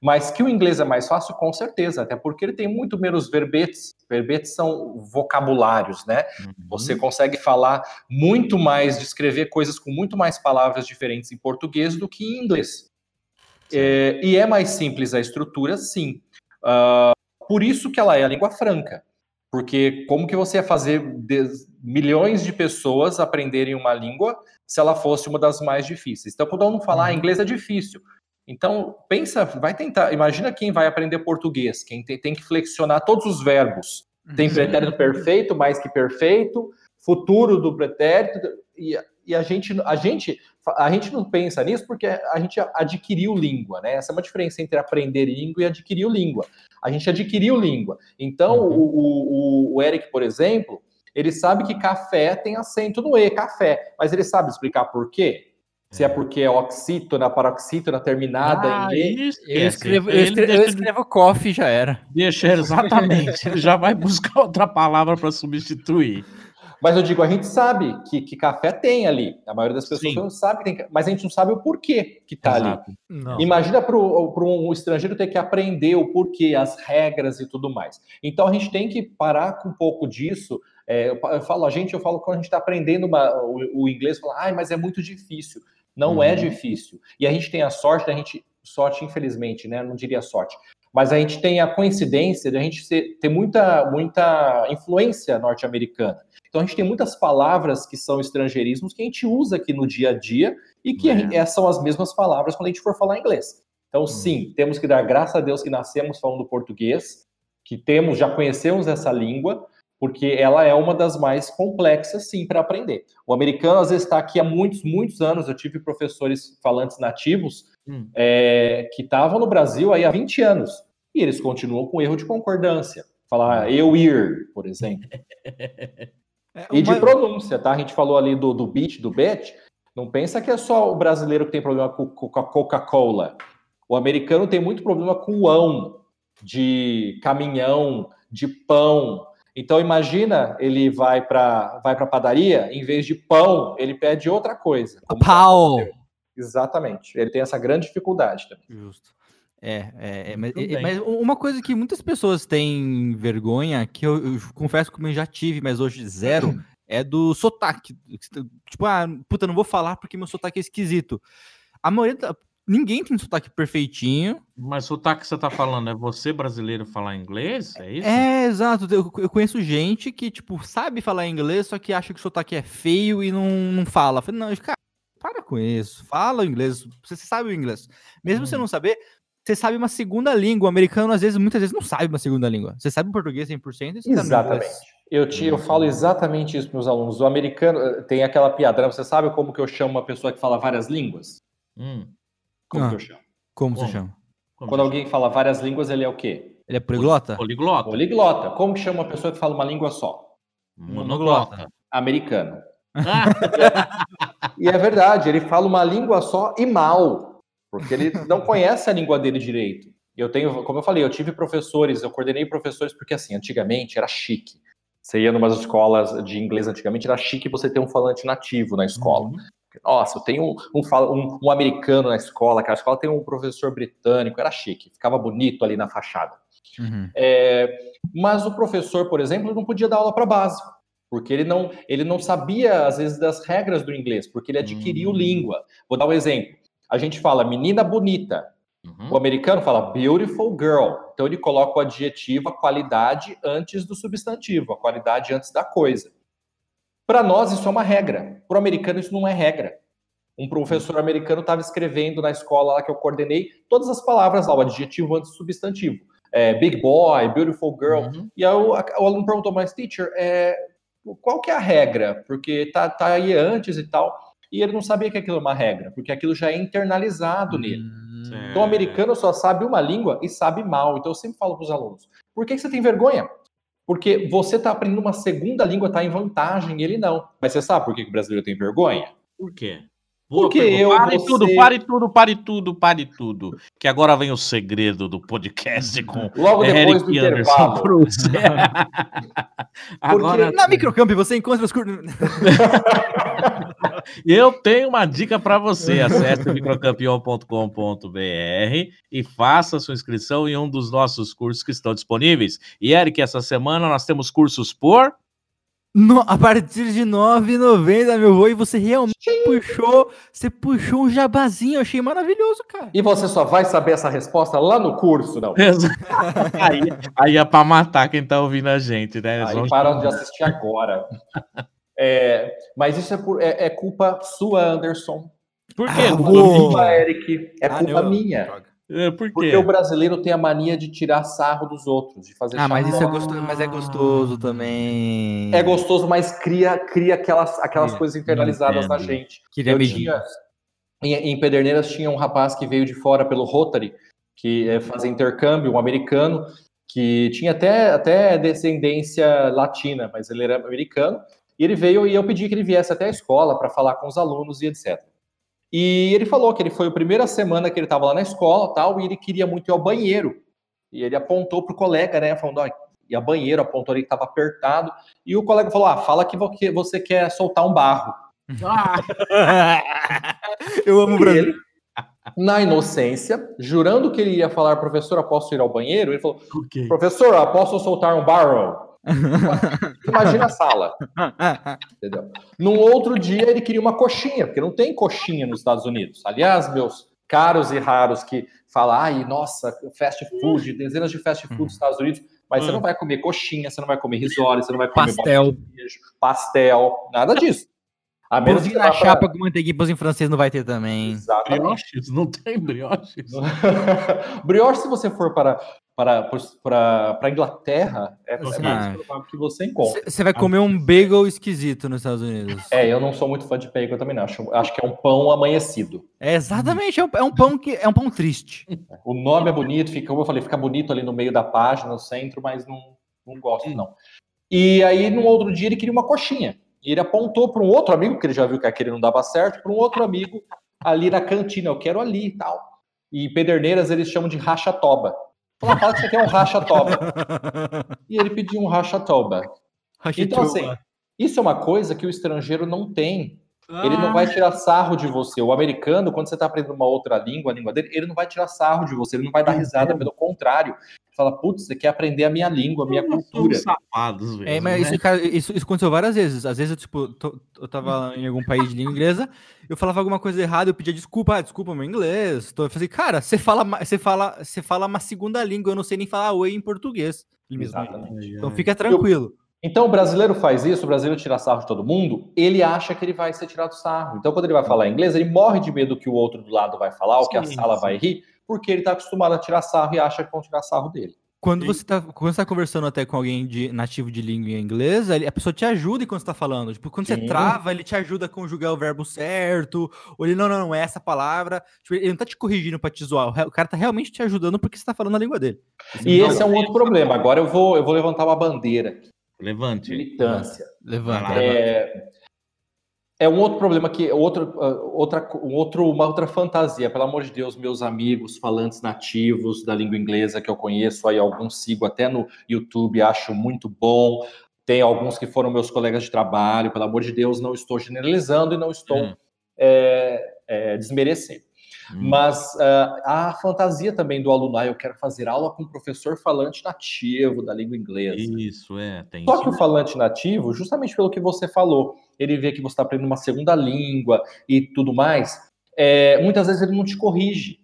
S2: Mas que o inglês é mais fácil, com certeza, até porque ele tem muito menos verbetes. Verbetes são vocabulários, né? Uhum. Você consegue falar muito mais, descrever coisas com muito mais palavras diferentes em português do que em inglês. É, e é mais simples a estrutura, sim. Uh, por isso que ela é a língua franca. Porque como que você ia fazer milhões de pessoas aprenderem uma língua se ela fosse uma das mais difíceis? Então, quando eu não falar uhum. inglês é difícil. Então, pensa, vai tentar. Imagina quem vai aprender português, quem tem, tem que flexionar todos os verbos. Tem uhum. pretérito perfeito, mais que perfeito, futuro do pretérito, e, e a gente, a gente, a gente não pensa nisso porque a gente adquiriu língua, né? Essa é uma diferença entre aprender língua e adquirir língua. A gente adquiriu língua. Então, uhum. o, o, o Eric, por exemplo, ele sabe que café tem acento no E, café, mas ele sabe explicar por quê? Se é porque é oxítona, paroxítona terminada
S1: ah, em E. Eu escrevo, eu escrevo, eu escrevo coffee já era.
S3: Deixa, exatamente. ele já vai buscar outra palavra para substituir.
S2: Mas eu digo, a gente sabe que, que café tem ali. A maioria das pessoas não sabe que tem, mas a gente não sabe o porquê que está ali. Não. Imagina para um estrangeiro ter que aprender o porquê, as regras e tudo mais. Então a gente tem que parar com um pouco disso. É, eu, eu, falo, a gente, eu falo quando a gente está aprendendo uma, o, o, inglês, fala, ai, mas é muito difícil. Não é uhum. é difícil. E a gente tem a sorte da gente, sorte, infelizmente, né? Não diria sorte, mas a gente tem a coincidência de a gente ter muita, muita influência norte-americana. Então a gente tem muitas palavras que são estrangeirismos que a gente usa aqui no dia a dia e que é. são as mesmas palavras quando a gente for falar inglês. Então, hum. sim, temos que dar graças a Deus que nascemos falando português, que temos, já conhecemos essa língua, porque ela é uma das mais complexas, sim, para aprender. O americano, às vezes, está aqui há muitos, muitos anos. Eu tive professores falantes nativos hum. é, que estavam no Brasil aí há 20 anos, e eles continuam com erro de concordância. Falar eu ir, por exemplo. *laughs* É, e de pronúncia, tá? A gente falou ali do, do beat, do bet. Não pensa que é só o brasileiro que tem problema com, com a Coca-Cola. O americano tem muito problema com o ão, de caminhão, de pão. Então imagina, ele vai para vai para padaria, em vez de pão, ele pede outra coisa.
S1: Pau.
S2: Exatamente. Ele tem essa grande dificuldade também.
S1: Justo. É, é, é mas, é, mas, uma coisa que muitas pessoas têm vergonha, que eu, eu confesso que eu já tive, mas hoje zero, é do sotaque. Tipo, ah, puta, não vou falar porque meu sotaque é esquisito. A maioria da, Ninguém tem sotaque perfeitinho.
S3: Mas sotaque que você tá falando é você brasileiro falar inglês? É isso?
S1: É, exato. Eu, eu conheço gente que, tipo, sabe falar inglês, só que acha que o sotaque é feio e não, não fala. falei, não, cara, para com isso. Fala o inglês. Você sabe o inglês. Mesmo hum. você não saber, você sabe uma segunda língua. O americano, às vezes, muitas vezes, não sabe uma segunda língua. Você sabe o português 100%? Você
S2: exatamente. Eu, te, eu falo exatamente isso para os alunos. O americano eh, tem aquela piada, né? Você sabe como que eu chamo uma pessoa que fala várias línguas? Hum. Como ah, que eu chamo?
S1: Como, como? você chama?
S2: Como Quando alguém fala várias línguas, ele é o quê?
S1: Ele é poliglota?
S3: Poliglota.
S2: Poliglota. Como que chama uma pessoa que fala uma língua só?
S3: Monoglota.
S2: Americano. e é verdade, ele fala uma língua só e mal porque ele não conhece a língua dele direito. Eu tenho, como eu falei, eu tive professores, eu coordenei professores porque assim, antigamente era chique. Você ia numas escolas de inglês antigamente, era chique você ter um falante nativo na escola. Uhum. Nossa, eu tenho um, um, um, americano na escola, que a escola tem um professor britânico, era chique, ficava bonito ali na fachada. Uhum. É, mas o professor, por exemplo, não podia dar aula para básico, porque ele não, ele não sabia, às vezes, das regras do inglês, porque ele adquiriu uhum. língua. Vou dar um exemplo a gente fala menina bonita. Uhum. O americano fala beautiful girl. Então ele coloca o adjetivo, a qualidade antes do substantivo, a qualidade antes da coisa. Para nós isso é uma regra. Para o americano isso não é regra. Um professor americano estava escrevendo na escola lá que eu coordenei todas as palavras lá, o adjetivo antes do substantivo. É, big boy, beautiful girl. Uhum. E aí o, o, aluno perguntou, mas teacher, é, qual que é a regra? Porque tá, tá aí antes e tal e ele não sabia que aquilo é uma regra, porque aquilo já é internalizado nele. Hum, então, o americano só sabe uma língua e sabe mal. Então, eu sempre falo para os alunos: por que, que você tem vergonha? Porque você está aprendendo uma segunda língua, está em vantagem, ele não. Mas você sabe por que, o brasileiro tem vergonha?
S3: Por quê?
S2: Porque eu,
S3: pare você... tudo, pare tudo, pare tudo, pare tudo. Que agora vem o segredo do podcast com
S2: Logo depois Eric do intervalo. *laughs* *laughs*
S1: agora... Na Microcamp você encontra os *laughs*
S3: Eu tenho uma dica para você. Acesse microcampeão.com.br e faça sua inscrição em um dos nossos cursos que estão disponíveis. E Eric, essa semana nós temos cursos por
S1: no, a partir de R$ 9,90, meu vô, e você realmente Sim. puxou, você puxou um jabazinho, eu achei maravilhoso, cara.
S2: E você só vai saber essa resposta lá no curso, não? *laughs*
S3: aí, aí é pra matar quem tá ouvindo a gente, né?
S2: Aí param de assistir agora. É, mas isso é, por, é, é, culpa sua, Anderson.
S3: Por quê?
S2: Ah, culpa Eric. É ah, culpa minha. É, por quê? Porque o brasileiro tem a mania de tirar sarro dos outros, de fazer
S1: Ah, mas isso é gostoso, mas é gostoso também.
S2: É gostoso, mas cria, cria aquelas, aquelas coisas internalizadas na gente.
S1: Queria Eu tinha,
S2: em, em Pederneiras tinha um rapaz que veio de fora pelo Rotary, que é, fazia intercâmbio, um americano, que tinha até, até descendência latina, mas ele era americano. E ele veio e eu pedi que ele viesse até a escola para falar com os alunos e etc. E ele falou que ele foi a primeira semana que ele estava lá na escola tal, e ele queria muito ir ao banheiro. E ele apontou para o colega, né? Falando, ó, e a banheiro, apontou ali que estava apertado. E o colega falou: Ah, fala que você quer soltar um barro. Ah. *laughs*
S1: eu amo o Brasil. Ele,
S2: na inocência, jurando que ele ia falar, professor, posso ir ao banheiro? Ele falou, okay. professor, posso soltar um barrel? *laughs* Imagina a sala. Entendeu? Num outro dia ele queria uma coxinha, porque não tem coxinha nos Estados Unidos. Aliás, meus caros e raros que falam, ai, nossa, fast food, dezenas de fast food nos Estados Unidos, mas você não vai comer coxinha, você não vai comer risole, você não vai comer
S1: pastel,
S2: pastel, nada disso.
S1: A menos que na chapa com manteiguinha em francês não vai ter também.
S3: Exatamente. Brioches, não tem brioches. *laughs*
S2: brioche, se você for para para para Inglaterra, é, mais provável que você encontre.
S1: Você vai comer um bagel esquisito nos Estados Unidos.
S2: É, eu não sou muito fã de bagel também, não. Acho, acho que é um pão amanhecido.
S1: É exatamente, é um, é um, pão que é um pão triste.
S2: O nome é bonito, fica, como eu falei, fica bonito ali no meio da página, no centro, mas não, não gosto, não. E aí, no outro dia, ele queria uma coxinha. E ele apontou para um outro amigo, que ele já viu que aquele não dava certo, para um outro amigo ali na cantina. Eu quero ali e tal. E Pederneiras eles chamam de rachatoba. Fala, fala que você quer um rachatoba. *laughs* e ele pediu um rachatoba. Então, assim, isso é uma coisa que o estrangeiro não tem. Ele não vai tirar sarro de você. O americano, quando você está aprendendo uma outra língua, a língua dele, ele não vai tirar sarro de você, ele não vai dar risada, pelo contrário fala, putz, você quer aprender a minha língua, a minha cultura.
S1: Safados mesmo, é, mas né? isso, cara, isso, isso, aconteceu várias vezes. Às vezes eu, tipo, tô, eu tava em algum país de língua inglesa, eu falava alguma coisa errada, eu pedia desculpa, ah, desculpa meu inglês. Tô, eu falei, cara, você fala, você fala, você fala uma segunda língua, eu não sei nem falar oi em português. Exatamente. Então fica tranquilo.
S2: Então o brasileiro faz isso, o brasileiro tira sarro de todo mundo, ele acha que ele vai ser tirado sarro. Então quando ele vai falar inglês, ele morre de medo que o outro do lado vai falar, ou que a sala sim. vai rir, porque ele está acostumado a tirar sarro e acha que vão tirar sarro dele.
S1: Quando você está quando você tá conversando até com alguém de nativo de língua inglesa, a pessoa te ajuda quando você tá falando. Tipo, quando Sim. você trava, ele te ajuda a conjugar o verbo certo. Ou ele, não, não, não é essa palavra. Tipo, ele não tá te corrigindo para te zoar. O cara tá realmente te ajudando porque você tá falando a língua dele.
S2: e esse é um outro problema. Agora eu vou, eu vou levantar uma bandeira.
S3: Levante.
S2: Militância.
S1: Levanta.
S2: É, é um outro problema que outro, ah, outra, um outro, uma outra fantasia. Pelo amor de Deus, meus amigos falantes nativos da língua inglesa que eu conheço, aí alguns sigo até no YouTube, acho muito bom. Tem alguns que foram meus colegas de trabalho. Pelo amor de Deus, não estou generalizando e não estou hum. é, é, desmerecendo. Hum. Mas uh, a fantasia também do aluno, ah, eu quero fazer aula com um professor falante nativo da língua inglesa.
S3: Isso, é.
S2: Tem Só isso. que o falante nativo, justamente pelo que você falou, ele vê que você está aprendendo uma segunda língua e tudo mais, é, muitas vezes ele não te corrige.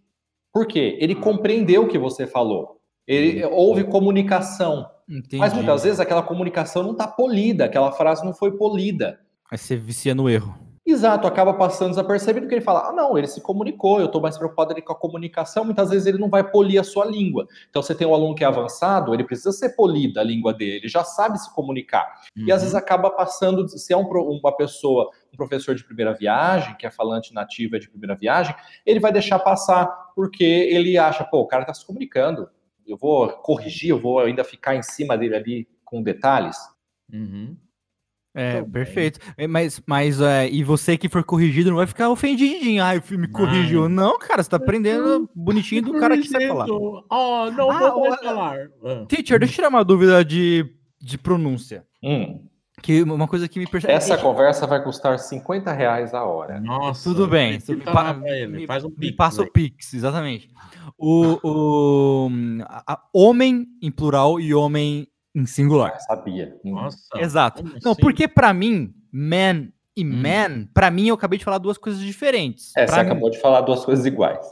S2: Por quê? Ele compreendeu o que você falou. Ele houve comunicação. Entendi. Mas muitas vezes aquela comunicação não está polida, aquela frase não foi polida.
S1: Aí você vicia no erro.
S2: Exato, acaba passando desapercebido que ele fala: ah, não, ele se comunicou, eu estou mais preocupado ali com a comunicação. Muitas vezes ele não vai polir a sua língua. Então, você tem um aluno que é avançado, ele precisa ser polido a língua dele, ele já sabe se comunicar. Uhum. E às vezes uhum. acaba passando, se é um, uma pessoa, um professor de primeira viagem, que é falante nativa de primeira viagem, ele vai deixar passar, porque ele acha, pô, o cara está se comunicando, eu vou corrigir, eu vou ainda ficar em cima dele ali com detalhes.
S1: Uhum. É, perfeito. É, mas, mas é, e você que for corrigido não vai ficar ofendidinho. Ai, o me corrigiu. Não, cara, você tá aprendendo bonitinho do cara que você falar.
S3: Oh, não ah, vou mais falar.
S1: Ah. Teacher, deixa eu tirar uma dúvida de, de pronúncia. Hum. Que uma coisa que me
S2: percebe. Essa conversa vai custar 50 reais a hora.
S1: Nossa, tudo bem. Tudo, pa, me, faz um pix, passa o pix, exatamente. O, o a, a, homem em plural e homem em singular.
S2: Eu sabia.
S1: Nossa. Exato. Não, assim? porque para mim, man e hum. man, para mim eu acabei de falar duas coisas diferentes.
S2: É,
S1: pra
S2: você mim... acabou de falar duas coisas iguais.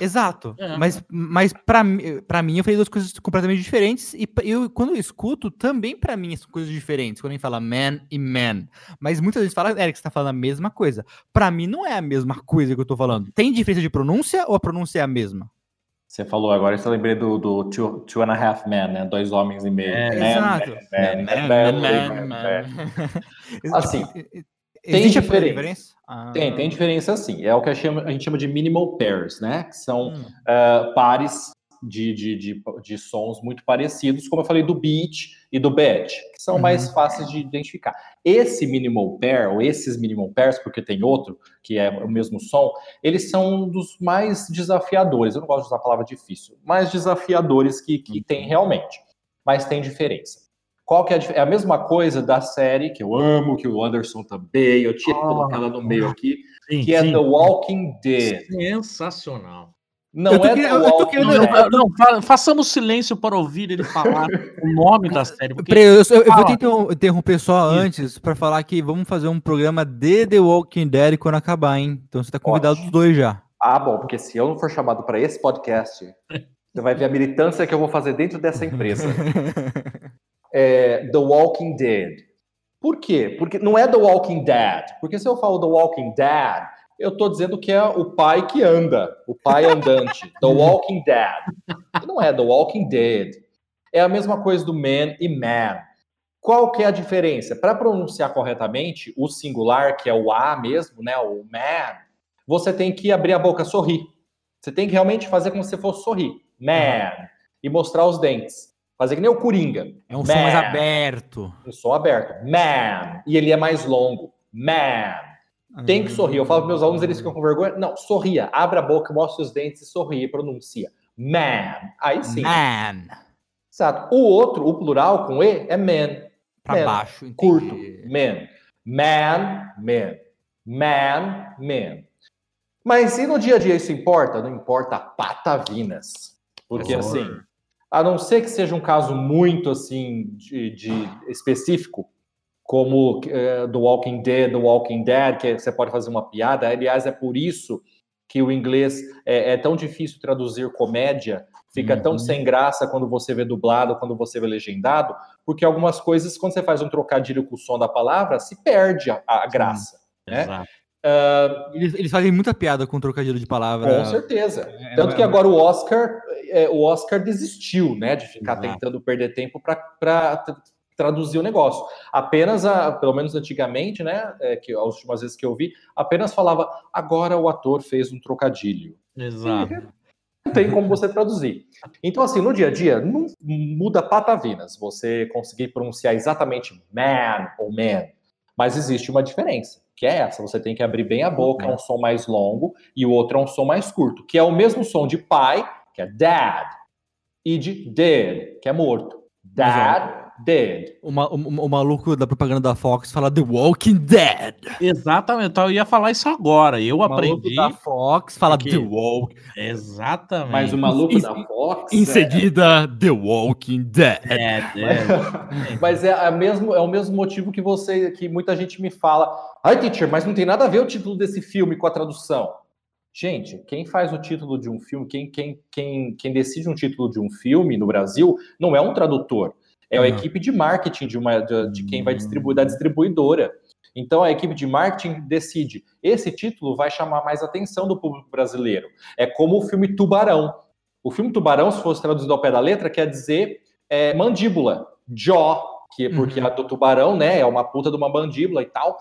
S1: Exato. É. Mas, mas para mim eu falei duas coisas completamente diferentes e eu quando eu escuto também para mim são coisas diferentes. Quando a gente fala man e man, mas muitas vezes fala, Eric, você tá falando a mesma coisa. Para mim não é a mesma coisa que eu tô falando. Tem diferença de pronúncia ou a pronúncia é a mesma?
S2: Você falou agora, eu lembrei do, do two, two and a Half Men, né? Dois homens e meio. É, man, exato. Man, man, assim, tem diferença. Ah. Tem, tem diferença sim. É o que a gente, chama, a gente chama de minimal pairs, né? Que são hum. uh, pares de, de, de, de, sons muito parecidos, como eu falei do beat e do bad, que são uhum. mais fáceis de identificar. Esse minimal pair, ou esses minimal pairs, porque tem outro, que é o mesmo som, eles são dos mais desafiadores. Eu não gosto de usar a palavra difícil, mais desafiadores que, que tem uhum. realmente. Mas tem diferença. Qual que é a, é a mesma coisa da série que eu amo, que o Anderson também, eu tinha oh, colocado no meio aqui, sim, que é sim. é The Walking Dead.
S3: Sensacional. Não eu tô é querendo, eu tô querendo, não, não, façamos silêncio para ouvir ele falar o nome da série.
S1: Porque... Eu, eu, eu, vou tentar interromper só Isso. antes para falar que vamos fazer um programa de The Walking Dead quando acabar, hein? Então você tá convidado os dois já.
S2: Ah, bom, porque se eu não for chamado para esse podcast, você vai ver a militância que eu vou fazer dentro dessa empresa. *laughs* é, The Walking Dead. Por quê? Porque não é The Walking Dead. Porque se eu falo The Walking Dead, eu estou dizendo que é o pai que anda, o pai andante, *laughs* The Walking Dead. Não é The Walking Dead. É a mesma coisa do man e man. Qual que é a diferença? Para pronunciar corretamente, o singular, que é o A mesmo, né, o man, você tem que abrir a boca, sorrir. Você tem que realmente fazer como se fosse sorrir. Man. E mostrar os dentes. Fazer que nem o Coringa.
S1: É um man. som mais aberto.
S2: Um som aberto. Man. E ele é mais longo. Man. Tem que sorrir. Eu falo para meus alunos, eles ficam com vergonha. Não, sorria. Abra a boca, mostra os dentes e sorria e pronuncia. Man. Aí sim.
S1: Man.
S2: Exato. O outro, o plural com E, é man.
S1: Para baixo.
S2: Entendi. Curto. Man. Man, man. Man, man. Mas e no dia a dia isso importa? Não importa patavinas. Porque assim, a não ser que seja um caso muito assim de, de específico, como uh, do Walking Dead, do Walking Dead, que você pode fazer uma piada. Aliás, é por isso que o inglês é, é tão difícil traduzir comédia, fica uhum. tão sem graça quando você vê dublado, quando você vê legendado, porque algumas coisas, quando você faz um trocadilho com o som da palavra, se perde a, a graça. Sim, né? Exato.
S1: Uh, eles, eles, fazem muita piada com trocadilho de palavra.
S2: Com certeza. É, Tanto é, que agora o Oscar, é, o Oscar desistiu, né, de ficar exato. tentando perder tempo para traduzir o negócio. Apenas, a, pelo menos antigamente, né, é, que as últimas vezes que eu vi, apenas falava agora o ator fez um trocadilho.
S1: Exato.
S2: Não tem como você traduzir. Então, assim, no dia a dia, não muda patavinas você conseguir pronunciar exatamente man ou man, mas existe uma diferença, que é essa: você tem que abrir bem a boca, é um som mais longo, e o outro é um som mais curto, que é o mesmo som de pai, que é dad, e de dead, que é morto. Dad Dead.
S1: O, o, o, maluco da propaganda da Fox fala The Walking Dead.
S3: Exatamente, eu ia falar isso agora. Eu o aprendi.
S1: da Fox fala
S3: The Walking. Exatamente.
S2: Mas o maluco da Fox.
S1: Em é... seguida, The Walking Dead. É,
S2: é. *laughs* mas é, a mesmo, é o mesmo motivo que você, que muita gente me fala. Ai, teacher, mas não tem nada a ver o título desse filme com a tradução. Gente, quem faz o título de um filme, quem, quem, quem, quem decide um título de um filme no Brasil, não é um tradutor é a equipe de marketing de, uma, de, de quem vai distribuir, da distribuidora. Então a equipe de marketing decide: esse título vai chamar mais atenção do público brasileiro. É como o filme Tubarão. O filme Tubarão, se fosse traduzido ao pé da letra, quer dizer é, mandíbula, jaw, que é porque uhum. a do tubarão, né, é uma puta de uma mandíbula e tal.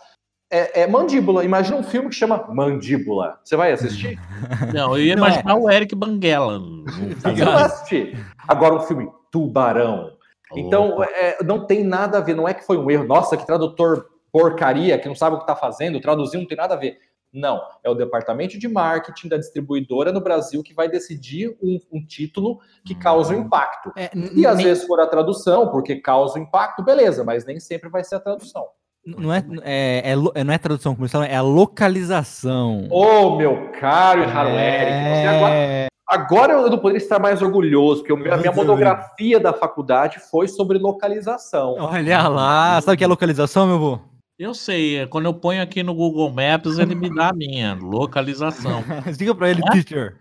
S2: É, é, mandíbula. Imagina um filme que chama Mandíbula. Você vai assistir? *laughs*
S3: Não, eu ia Não imaginar é. o Eric Banguela. *laughs*
S2: Você vai assistir. Agora um filme Tubarão. Então, é, não tem nada a ver, não é que foi um erro, nossa, que tradutor porcaria, que não sabe o que está fazendo, traduzir não tem nada a ver. Não, é o departamento de marketing da distribuidora no Brasil que vai decidir um, um título que causa um impacto. É, e às nem... vezes for a tradução, porque causa um impacto, beleza, mas nem sempre vai ser a tradução.
S1: Não é, é, é, não é tradução comercial, é a localização.
S2: Ô, oh, meu caro e raro é... Eric, você agora, Agora eu não poderia estar mais orgulhoso, porque a minha monografia da faculdade foi sobre localização.
S1: Olha lá, sabe o que é localização, meu avô?
S3: Eu sei, é, quando eu ponho aqui no Google Maps, ele me dá a minha localização. *laughs*
S1: Diga para ele, é? teacher.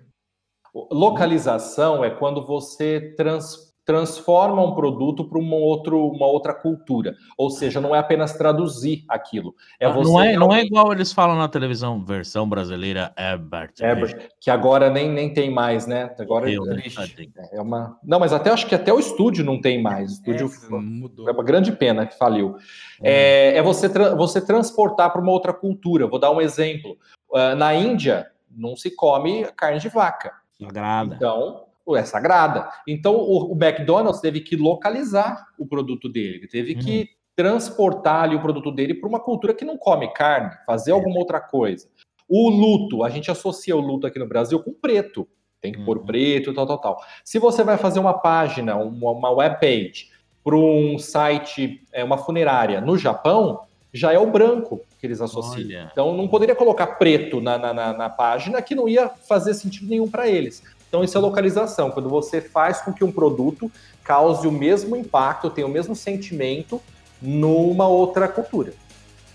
S2: Localização é quando você trans, transforma um produto para uma, uma outra cultura. Ou seja, não é apenas traduzir aquilo.
S3: É você não, é, não é igual eles falam na televisão, versão brasileira Ebert.
S2: Ebert que agora nem, nem tem mais, né? Agora Eu, é, é, uma. Não, mas até acho que até o estúdio não tem mais. O estúdio é, mudou. é uma grande pena que faliu. É, é você, tra você transportar para uma outra cultura. Vou dar um exemplo. Uh, na Índia, não se come carne de vaca.
S3: Sagrada.
S2: Então, é sagrada. Então, o, o, McDonald's teve que localizar o produto dele, teve uhum. que transportar ali o produto dele para uma cultura que não come carne, fazer é. alguma outra coisa. O luto, a gente associa o luto aqui no Brasil com preto. Tem que uhum. pôr preto, tal, tal, tal. Se você vai fazer uma página, uma, uma web page para um site, é, uma funerária no Japão, já é o branco que eles associam. Olha. Então não poderia colocar preto na, na, na, na página que não ia fazer sentido nenhum para eles. Então, isso é localização, quando você faz com que um produto cause o mesmo impacto, tenha o mesmo sentimento numa outra cultura.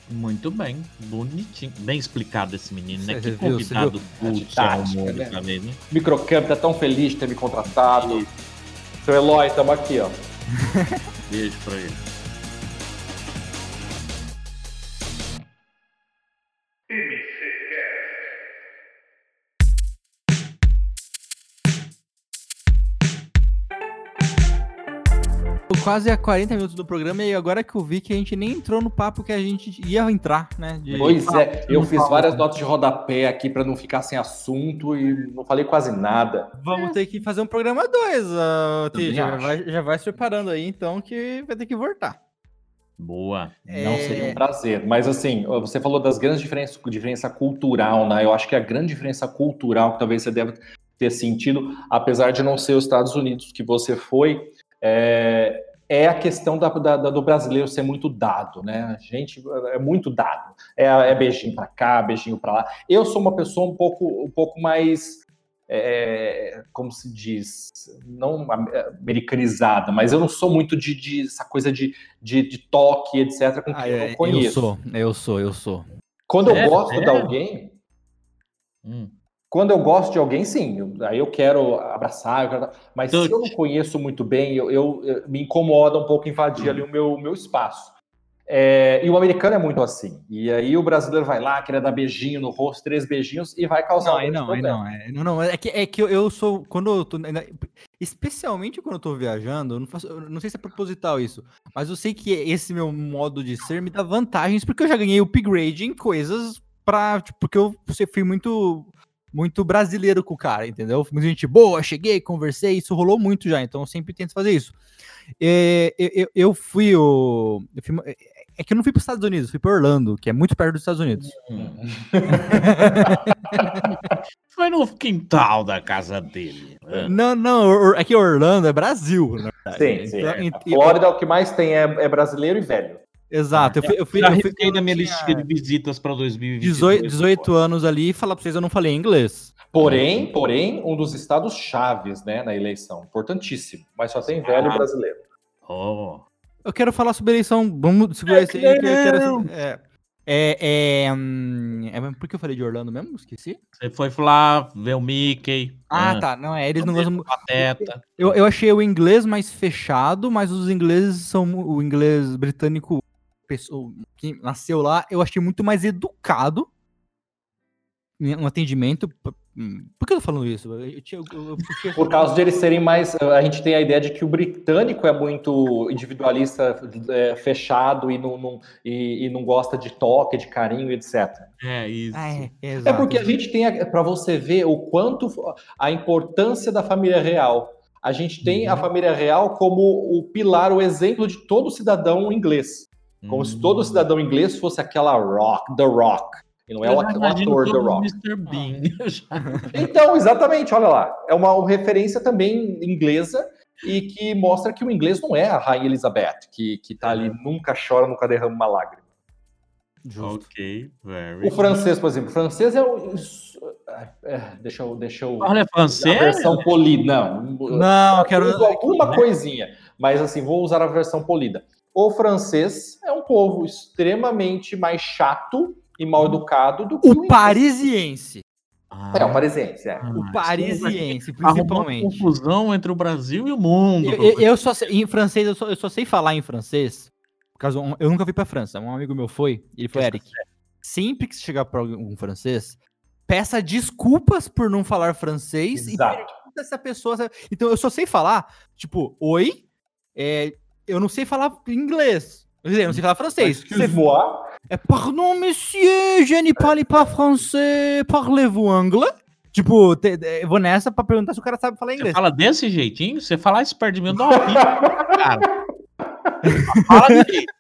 S3: Muito bem, bonitinho. Bem explicado esse menino, né? Você que viu, convidado
S2: culto mundo né? também, né? Microcamp tá tão feliz de ter me contratado. Seu Eloy, estamos aqui, ó. *laughs*
S3: Beijo pra ele.
S1: Quase a 40 minutos do programa e agora que eu vi que a gente nem entrou no papo que a gente ia entrar, né?
S2: De... Pois é, eu fiz várias notas de rodapé aqui para não ficar sem assunto e não falei quase nada.
S1: Vamos é. ter que fazer um programa 2, uh, já, vai, já vai se preparando aí, então, que vai ter que voltar.
S3: Boa.
S2: Não é... seria um prazer. Mas assim, você falou das grandes diferenças, diferença cultural, né? Eu acho que a grande diferença cultural que talvez você deve ter sentido, apesar de não ser os Estados Unidos que você foi, é, é a questão da, da, do brasileiro ser muito dado, né? A gente é muito dado. É, é beijinho para cá, beijinho para lá. Eu sou uma pessoa um pouco, um pouco mais, é, como se diz, não americanizada, mas eu não sou muito de, de essa coisa de, de, de, toque, etc., com quem ah, eu não é, conheço.
S1: Eu sou, eu sou, eu sou.
S2: Quando eu gosto de alguém. Hum quando eu gosto de alguém, sim, eu, aí eu quero abraçar, eu quero, mas se eu não conheço muito bem, eu, eu, eu me incomoda um pouco invadir ali o meu, meu espaço. É, e o americano é muito assim. E aí o brasileiro vai lá, querer dar beijinho no rosto, três beijinhos, e vai causar
S1: não, um não, problema. Não, é, não, não, é que, é que eu, eu sou, quando eu tô, especialmente quando eu tô viajando, eu não, faço, eu não sei se é proposital isso, mas eu sei que esse meu modo de ser me dá vantagens, porque eu já ganhei upgrade em coisas pra, tipo, porque eu fui muito muito brasileiro com o cara, entendeu? Muita gente boa, cheguei, conversei, isso rolou muito já, então eu sempre tento fazer isso. É, eu, eu, fui o. Eu fui, é que eu não fui para os Estados Unidos, fui para Orlando, que é muito perto dos Estados Unidos. *laughs*
S3: Foi no quintal da casa dele.
S1: Né? Não, não, é que Orlando é Brasil, na
S2: verdade. Sim, sim. Então, é. Flórida, o que mais tem é, é brasileiro e velho.
S1: Exato. Eu fui, eu fui,
S3: já eu fui na minha lista de visitas para 2020.
S1: 18, 18 anos ali e falar para vocês, eu não falei inglês.
S2: Porém, porém, um dos estados chaves, né, na eleição, importantíssimo, mas só tem velho ah. brasileiro.
S1: Oh. Eu quero falar sobre a eleição. Vamos segurar é esse aí. Que eu quero, é, é, é, hum, é, Por que eu falei de Orlando mesmo? Esqueci.
S3: Você foi lá ver o Mickey.
S1: Ah, ah tá. Não, é. Eles não gostam. Pateta. Eu, eu achei o inglês mais fechado, mas os ingleses são. O inglês britânico pessoa que nasceu lá, eu achei muito mais educado no atendimento. Hum, por que eu tô falando isso? Eu
S2: tinha, eu, eu, Por causa de eles serem mais. A gente tem a ideia de que o britânico é muito individualista, é, fechado e não, não e, e, não gosta de toque, de carinho, etc.
S3: É isso. Ah,
S2: é, é, é, porque a gente tem, para você ver o quanto a importância da família real. A gente tem uhum. a família real como o pilar, o exemplo de todo cidadão inglês. Como hum. se todo hum. cidadão inglês fosse aquela Rock, The Rock. E não é o, o ator The Rock. Mr. Bean. *laughs* então, exatamente, olha lá. É uma, uma referência também inglesa e que mostra que o inglês não é a Rainha Elizabeth, que, que tá ali, nunca chora, nunca derrama uma lágrima.
S3: Justo. Ok,
S2: very O francês, por exemplo, o francês é o. É, deixa eu. Deixa eu
S3: Olha, francês?
S2: A versão polida. Não,
S1: não, eu quero.
S2: Alguma né? coisinha, mas assim, vou usar a versão polida. O francês é um povo extremamente mais chato e mal educado do que
S1: o, o parisiense.
S2: Ah, é, o parisiense, é.
S1: Ah, o parisiense, principalmente.
S3: confusão entre o Brasil e o mundo.
S1: Eu, eu, eu só sei, em francês, eu só, eu só, sei falar em francês. Por causa, eu nunca fui pra França. Um amigo meu foi, ele foi, Eric. Sempre que você chegar pra um francês, peça desculpas por não falar francês
S2: Exato. e pergunta
S1: se a pessoa. Então eu só sei falar, tipo, oi, é, eu não sei falar inglês. Quer dizer, eu não sei falar francês.
S2: Excuse-moi.
S1: É, pardon, monsieur, je ne parle pas français, parlez-vous anglais? Tipo, te, eu vou nessa pra perguntar se o cara sabe falar inglês. Você
S3: fala desse jeitinho? Você falar isso perto de mim, dá uma *laughs* cara. Fala direito.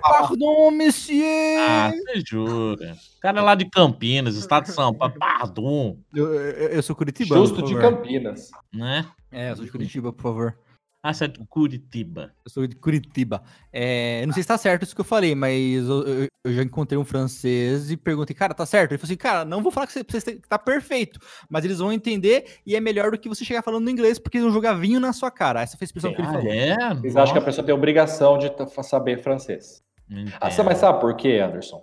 S1: Pardon, monsieur!
S3: Ah, você jura. O cara é lá de Campinas, estado de São Paulo. Pardon.
S1: Eu, eu, eu sou Curitiba.
S2: Justo de Campinas.
S3: Né?
S1: É, eu sou de Curitiba, por favor.
S3: Ah, você é de Curitiba.
S1: Eu sou de Curitiba. É, não sei se tá certo isso que eu falei, mas eu, eu, eu, já encontrei um francês e perguntei, cara, tá certo? Ele falou assim, cara, não vou falar que você, você tá perfeito, mas eles vão entender e é melhor do que você chegar falando inglês, porque eles vão jogar vinho na sua cara. Essa foi a expressão que ele
S3: ah,
S1: falou.
S3: É?
S2: Eles acham que a pessoa tem obrigação de saber francês. Ah, você, mas sabe por quê, Anderson?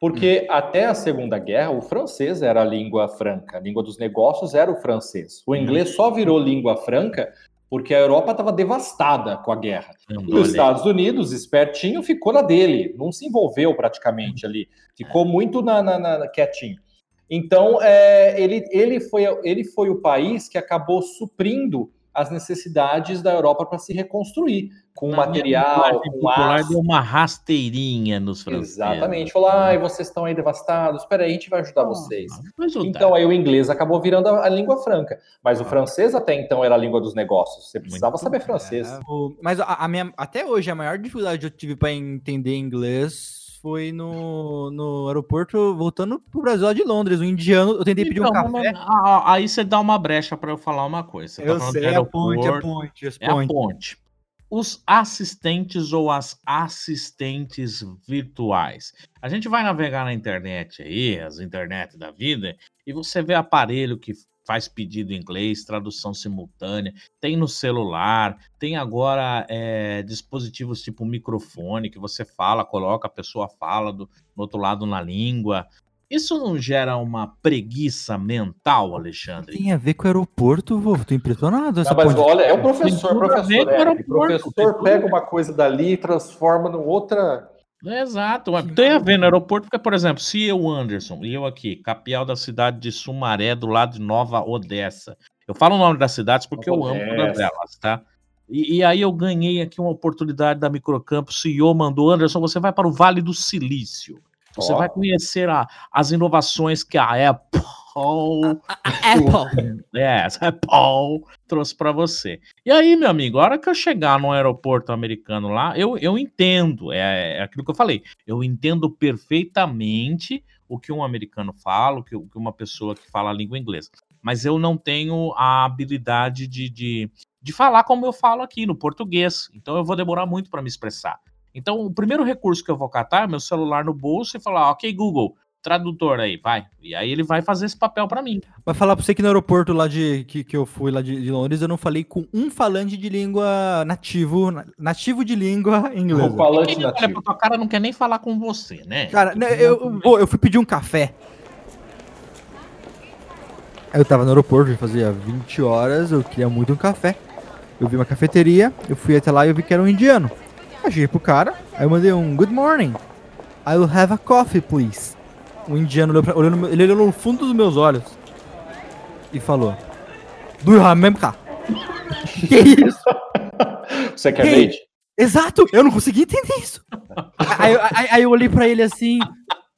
S2: Porque hum. até a Segunda Guerra, o francês era a língua franca, a língua dos negócios era o francês. O inglês só virou língua franca porque a Europa estava devastada com a guerra. Os Estados Unidos, espertinho, ficou na dele, não se envolveu praticamente ali, ficou muito na, na, na quietinho. Então, é, ele, ele, foi, ele foi o país que acabou suprindo as necessidades da Europa para se reconstruir, com Na material, com
S3: aço. deu uma rasteirinha nos franceses.
S2: Exatamente. Falou, ai, vocês estão aí devastados, espera aí, a gente vai ajudar ah, vocês. Então aí o inglês acabou virando a, a, língua franca, mas o ah. francês até então era a língua dos negócios, você precisava Muito saber francês. É,
S1: mas a, a, minha, até hoje, a maior dificuldade que eu tive para entender inglês foi no, no aeroporto, voltando pro Brasil lá de Londres, um indiano, eu tentei pedir um então, café.
S3: aí você dá uma brecha para eu falar uma coisa. Você
S1: eu tá sei, é a ponte, ponte,
S3: a ponte. É a ponte. Os assistentes ou as assistentes virtuais. A gente vai navegar na internet aí, as internet da vida, e você vê aparelho que faz pedido em inglês, tradução simultânea, tem no celular, tem agora é, dispositivos tipo microfone que você fala, coloca, a pessoa fala do, do outro lado na língua. Isso não gera uma preguiça mental, Alexandre?
S1: Tem a ver com o aeroporto, vô. Tô impressionado.
S2: Essa não, mas olha, é o professor, professor. É, o professor pega uma coisa dali e transforma numa outra
S3: Exato, tem a ver no aeroporto, porque, por exemplo, se eu, Anderson, e eu aqui, capial da cidade de Sumaré, do lado de Nova Odessa, eu falo o nome das cidades porque Nova eu amo todas elas, tá? E, e, aí eu ganhei aqui uma oportunidade da Microcampo, o CEO mandou, Anderson, você vai para o Vale do Silício, você oh. vai conhecer a, as inovações que a Apple
S1: Apple. *laughs*
S3: É, Apple trouxe para você. E aí, meu amigo, a hora que eu chegar no aeroporto americano lá, eu, eu entendo, é, é aquilo que eu falei, eu entendo perfeitamente o que um americano fala, o que, o que uma pessoa que fala a língua inglesa. Mas eu não tenho a habilidade de, de, de falar como eu falo aqui no português. Então eu vou demorar muito para me expressar. Então, o primeiro recurso que eu vou catar é meu celular no bolso e falar, ok, Google, tradutor aí, vai. E aí ele vai fazer esse papel para mim.
S1: Vai falar pra você que no aeroporto lá de que, que eu fui lá de, de, Londres, eu não falei com um falante de língua nativo, nativo de língua inglesa. Um
S3: falante Quem nativo. Olha, tua cara não quer nem falar com você, né?
S1: Cara, né, eu, eu, eu fui pedir um café. Eu tava no aeroporto, fazia 20 horas, eu queria muito um café. Eu vi uma cafeteria, eu fui até lá e eu vi que era um indiano. Eu cheguei pro cara, aí eu mandei um good morning. I will have a coffee, please. O indiano olhou, pra, olhou no, ele olhou no fundo dos meus olhos e falou: Do you remember? *laughs* que isso?
S2: Você quer leite?
S1: Exato, eu não consegui entender isso. *laughs* aí, aí, aí, eu olhei pra ele assim,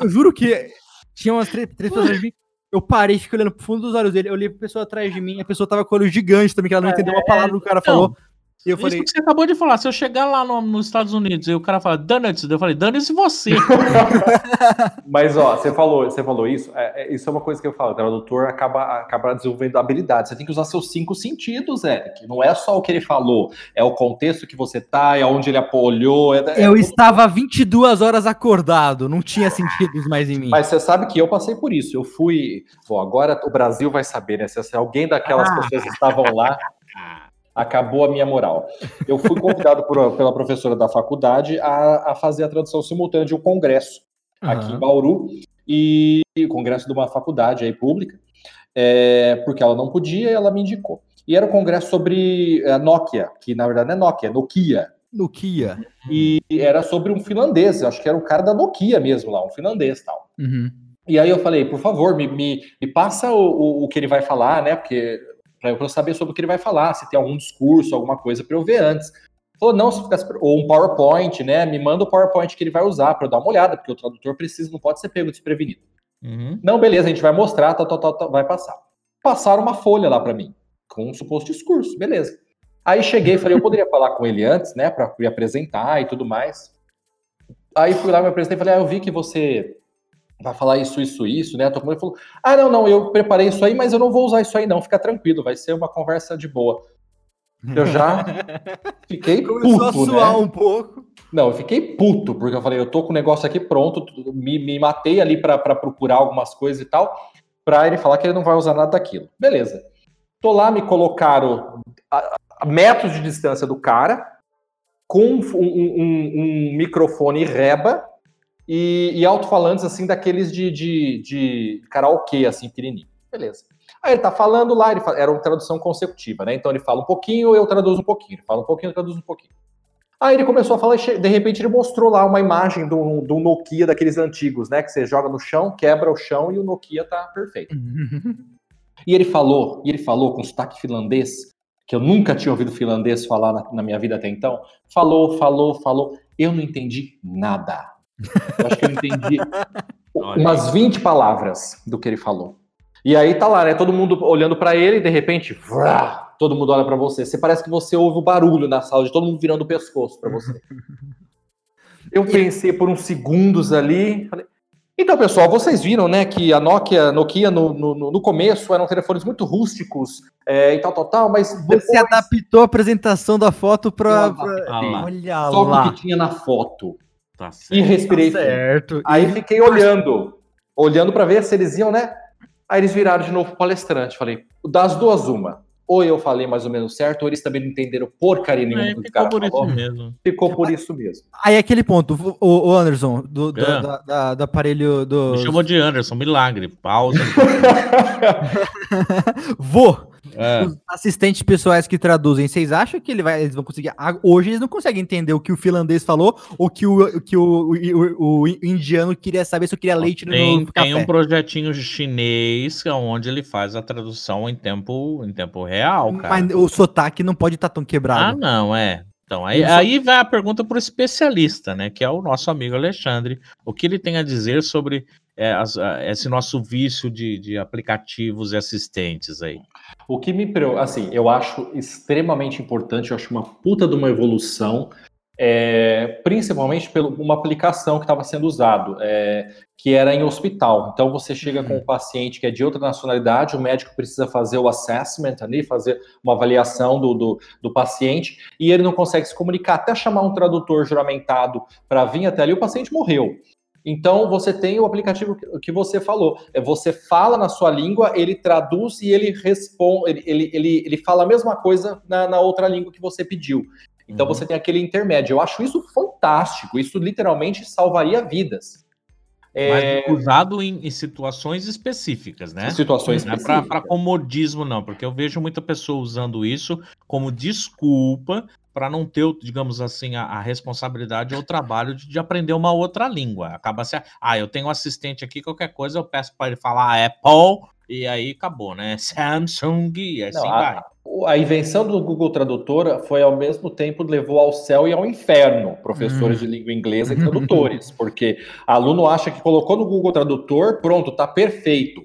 S1: eu juro que tinha umas três, três pessoas de mim. Eu parei, fiquei olhando pro fundo dos olhos dele. Eu olhei pra pessoa atrás de mim, a pessoa tava com o olho gigante também, que ela não é, entendeu uma palavra que o cara então, falou.
S3: E eu falei, Isso que você acabou de falar, se eu chegar lá no, nos Estados Unidos e o cara fala, dane-se, eu falei, dane-se você. *laughs*
S2: Mas, ó, você falou, você falou isso, é, é, isso é uma coisa que eu falo, o tradutor acaba, acaba desenvolvendo habilidade, você tem que usar seus cinco sentidos, Eric, não é só o que ele falou, é o contexto que você tá, é onde ele apoiou. É,
S1: é eu estava 22 horas acordado, não tinha sentidos mais em mim.
S2: Mas você sabe que eu passei por isso, eu fui, bom, agora o Brasil vai saber, né, se alguém daquelas ah. pessoas estavam lá *laughs* acabou a minha moral. Eu fui convidado por, pela professora da faculdade a, a, fazer a tradução simultânea de um congresso uhum. aqui em Bauru. e congresso de uma faculdade aí pública, é, porque ela não podia e ela me indicou. E era um congresso sobre a Nokia, que na verdade não é Nokia, é Nokia.
S1: Nokia.
S2: E era sobre um finlandês, acho que era o cara da Nokia mesmo lá, um finlandês tal.
S1: Uhum.
S2: E aí eu falei, por favor, me, me, me passa o, o, o, que ele vai falar, né? Porque para eu saber sobre o que ele vai falar, se tem algum discurso, alguma coisa para eu ver antes. Falou, não, se ficasse, ou um PowerPoint, né? Me manda o PowerPoint que ele vai usar para eu dar uma olhada, porque o tradutor precisa, não pode ser pego desprevenido. Uhum. Não, beleza, a gente vai mostrar, tal, tal, tal, tal, vai passar. Passaram uma folha lá para mim, com um suposto discurso, beleza. Aí cheguei, falei, eu poderia falar com ele antes, né, para me apresentar e tudo mais. Aí fui lá, me apresentei e falei, ah, eu vi que você vai falar isso, isso, isso, né? Ele falou, ah, não, não, eu preparei isso aí, mas eu não vou usar isso aí não, fica tranquilo, vai ser uma conversa de boa. Eu já *laughs* fiquei Começou puto, a suar
S1: né? um pouco.
S2: Não, eu fiquei puto, porque eu falei, eu tô com o negócio aqui pronto, me, me matei ali para procurar algumas coisas e tal, para ele falar que ele não vai usar nada daquilo. Beleza. Tô lá, me colocaram a, a metros de distância do cara, com um, um, um microfone reba e, e alto-falantes, assim, daqueles de, de, de karaokê, assim, pequenininho. Beleza. Aí ele tá falando lá, ele fala, era uma tradução consecutiva, né? Então ele fala um pouquinho, eu traduzo um pouquinho. Ele fala um pouquinho, eu traduzo um pouquinho. Aí ele começou a falar, de repente ele mostrou lá uma imagem do, do Nokia daqueles antigos, né? Que você joga no chão, quebra o chão e o Nokia tá perfeito. E ele falou, e ele falou com sotaque finlandês, que eu nunca tinha ouvido finlandês falar na, na minha vida até então. Falou, falou, falou. Eu não entendi nada. Eu acho que eu entendi umas 20 palavras do que ele falou. E aí tá lá, né? Todo mundo olhando para ele e de repente, vrá, todo mundo olha para você. Você parece que você ouve o barulho na sala de todo mundo virando o pescoço para você. *laughs* Eu pensei por uns segundos ali, falei, então, pessoal, vocês viram, né, que a Nokia, Nokia no, no, no começo eram telefones muito rústicos é, e tal, tal, tal, mas
S1: depois... Você adaptou a apresentação da foto para...
S2: Ah, Olha Só lá. o que tinha na foto.
S1: Tá certo. E respirei. Tá
S2: certo. Aí e... fiquei olhando, olhando para ver se eles iam, né? Aí eles viraram de novo palestrante. Falei, das duas, uma ou eu falei mais ou menos certo, ou eles também não entenderam porcaria nenhuma é,
S3: do que o cara por falou. Isso mesmo.
S2: Ficou por isso mesmo.
S1: Aí aquele ponto, o, o Anderson, do, do, é. da, da, do aparelho do.
S3: Me chamou de Anderson, milagre. Pausa. *laughs* *laughs*
S1: Vou. É. Os assistentes pessoais que traduzem, vocês acham que ele vai, eles vão conseguir? Hoje eles não conseguem entender o que o finlandês falou ou que o, que o, o, o indiano queria saber se eu queria leite
S3: tem, no café. Tem um projetinho chinês onde ele faz a tradução em tempo, em tempo real, cara.
S1: Mas o sotaque não pode estar tá tão quebrado.
S3: Ah, não, é. Então, aí, aí vai a pergunta para o especialista, né? Que é o nosso amigo Alexandre. O que ele tem a dizer sobre é, as, esse nosso vício de, de aplicativos e assistentes aí?
S2: O que me assim, eu acho extremamente importante, eu acho uma puta de uma evolução, é, principalmente por uma aplicação que estava sendo usado, é, que era em hospital. Então você chega uhum. com um paciente que é de outra nacionalidade, o médico precisa fazer o assessment ali, fazer uma avaliação do, do, do paciente, e ele não consegue se comunicar, até chamar um tradutor juramentado para vir até ali, o paciente morreu. Então você tem o aplicativo que você falou. É você fala na sua língua, ele traduz e ele responde, ele, ele, ele, ele fala a mesma coisa na, na outra língua que você pediu. Então uhum. você tem aquele intermédio. Eu acho isso fantástico. Isso literalmente salvaria vidas.
S3: É... Mas usado em, em, situações específicas, né?
S2: Situações
S3: não é para comodismo, não, porque eu vejo muita pessoa usando isso como desculpa para não ter, digamos assim, a, a, responsabilidade ou o trabalho de, de, aprender uma outra língua. Acaba se, ah, eu tenho um assistente aqui, qualquer coisa eu peço para ele falar Apple e aí acabou, né? *laughs* Samsung e assim não, vai.
S2: A, a, invenção do Google Tradutor foi ao mesmo tempo levou ao céu e ao inferno professores hum. de língua inglesa e *laughs* tradutores, porque aluno acha que colocou no Google Tradutor, pronto, tá perfeito.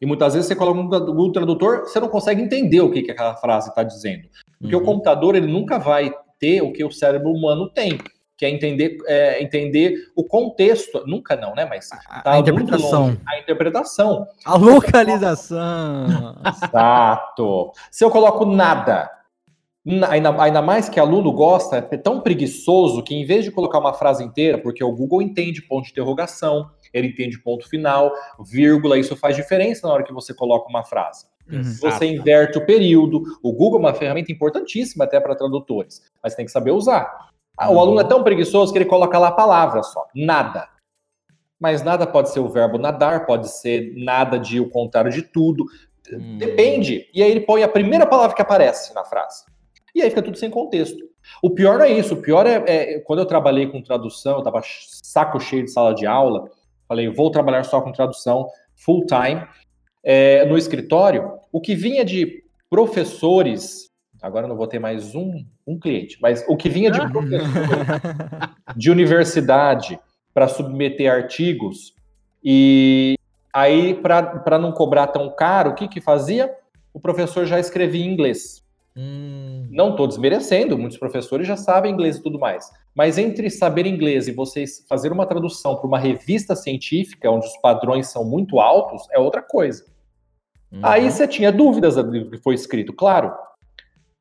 S2: E muitas vezes você coloca no Google Tradutor, você não consegue entender o que, que aquela frase está dizendo. Porque uhum. o computador ele nunca vai ter o que o cérebro humano tem, que é entender, é, entender o contexto. Nunca não, né? Mas
S1: tá a interpretação.
S2: a interpretação.
S1: A localização.
S2: Exato. Se eu coloco nada, ainda, ainda mais que aluno gosta, é tão preguiçoso que em vez de colocar uma frase inteira, porque o Google entende ponto de interrogação, ele entende ponto final, vírgula, isso faz diferença na hora que você coloca uma frase. Uhum. Você inverte o período. O Google é uma ferramenta importantíssima até para tradutores, mas tem que saber usar. Ah, o aluno é tão preguiçoso que ele coloca lá a palavra só, nada. mas nada pode ser o verbo nadar, pode ser nada de o contrário de tudo. Hum. Depende. E aí ele põe a primeira palavra que aparece na frase. E aí fica tudo sem contexto. O pior não é isso. O pior é, é quando eu trabalhei com tradução, eu tava saco cheio de sala de aula. Falei, vou trabalhar só com tradução full time é, no escritório. O que vinha de professores, agora não vou ter mais um, um cliente, mas o que vinha de *laughs* de universidade para submeter artigos e aí para não cobrar tão caro, o que que fazia? O professor já escrevia em inglês. Hum. Não estou desmerecendo, muitos professores já sabem inglês e tudo mais. Mas entre saber inglês e vocês fazer uma tradução para uma revista científica, onde os padrões são muito altos, é outra coisa. Uhum. Aí você tinha dúvidas do que foi escrito, claro.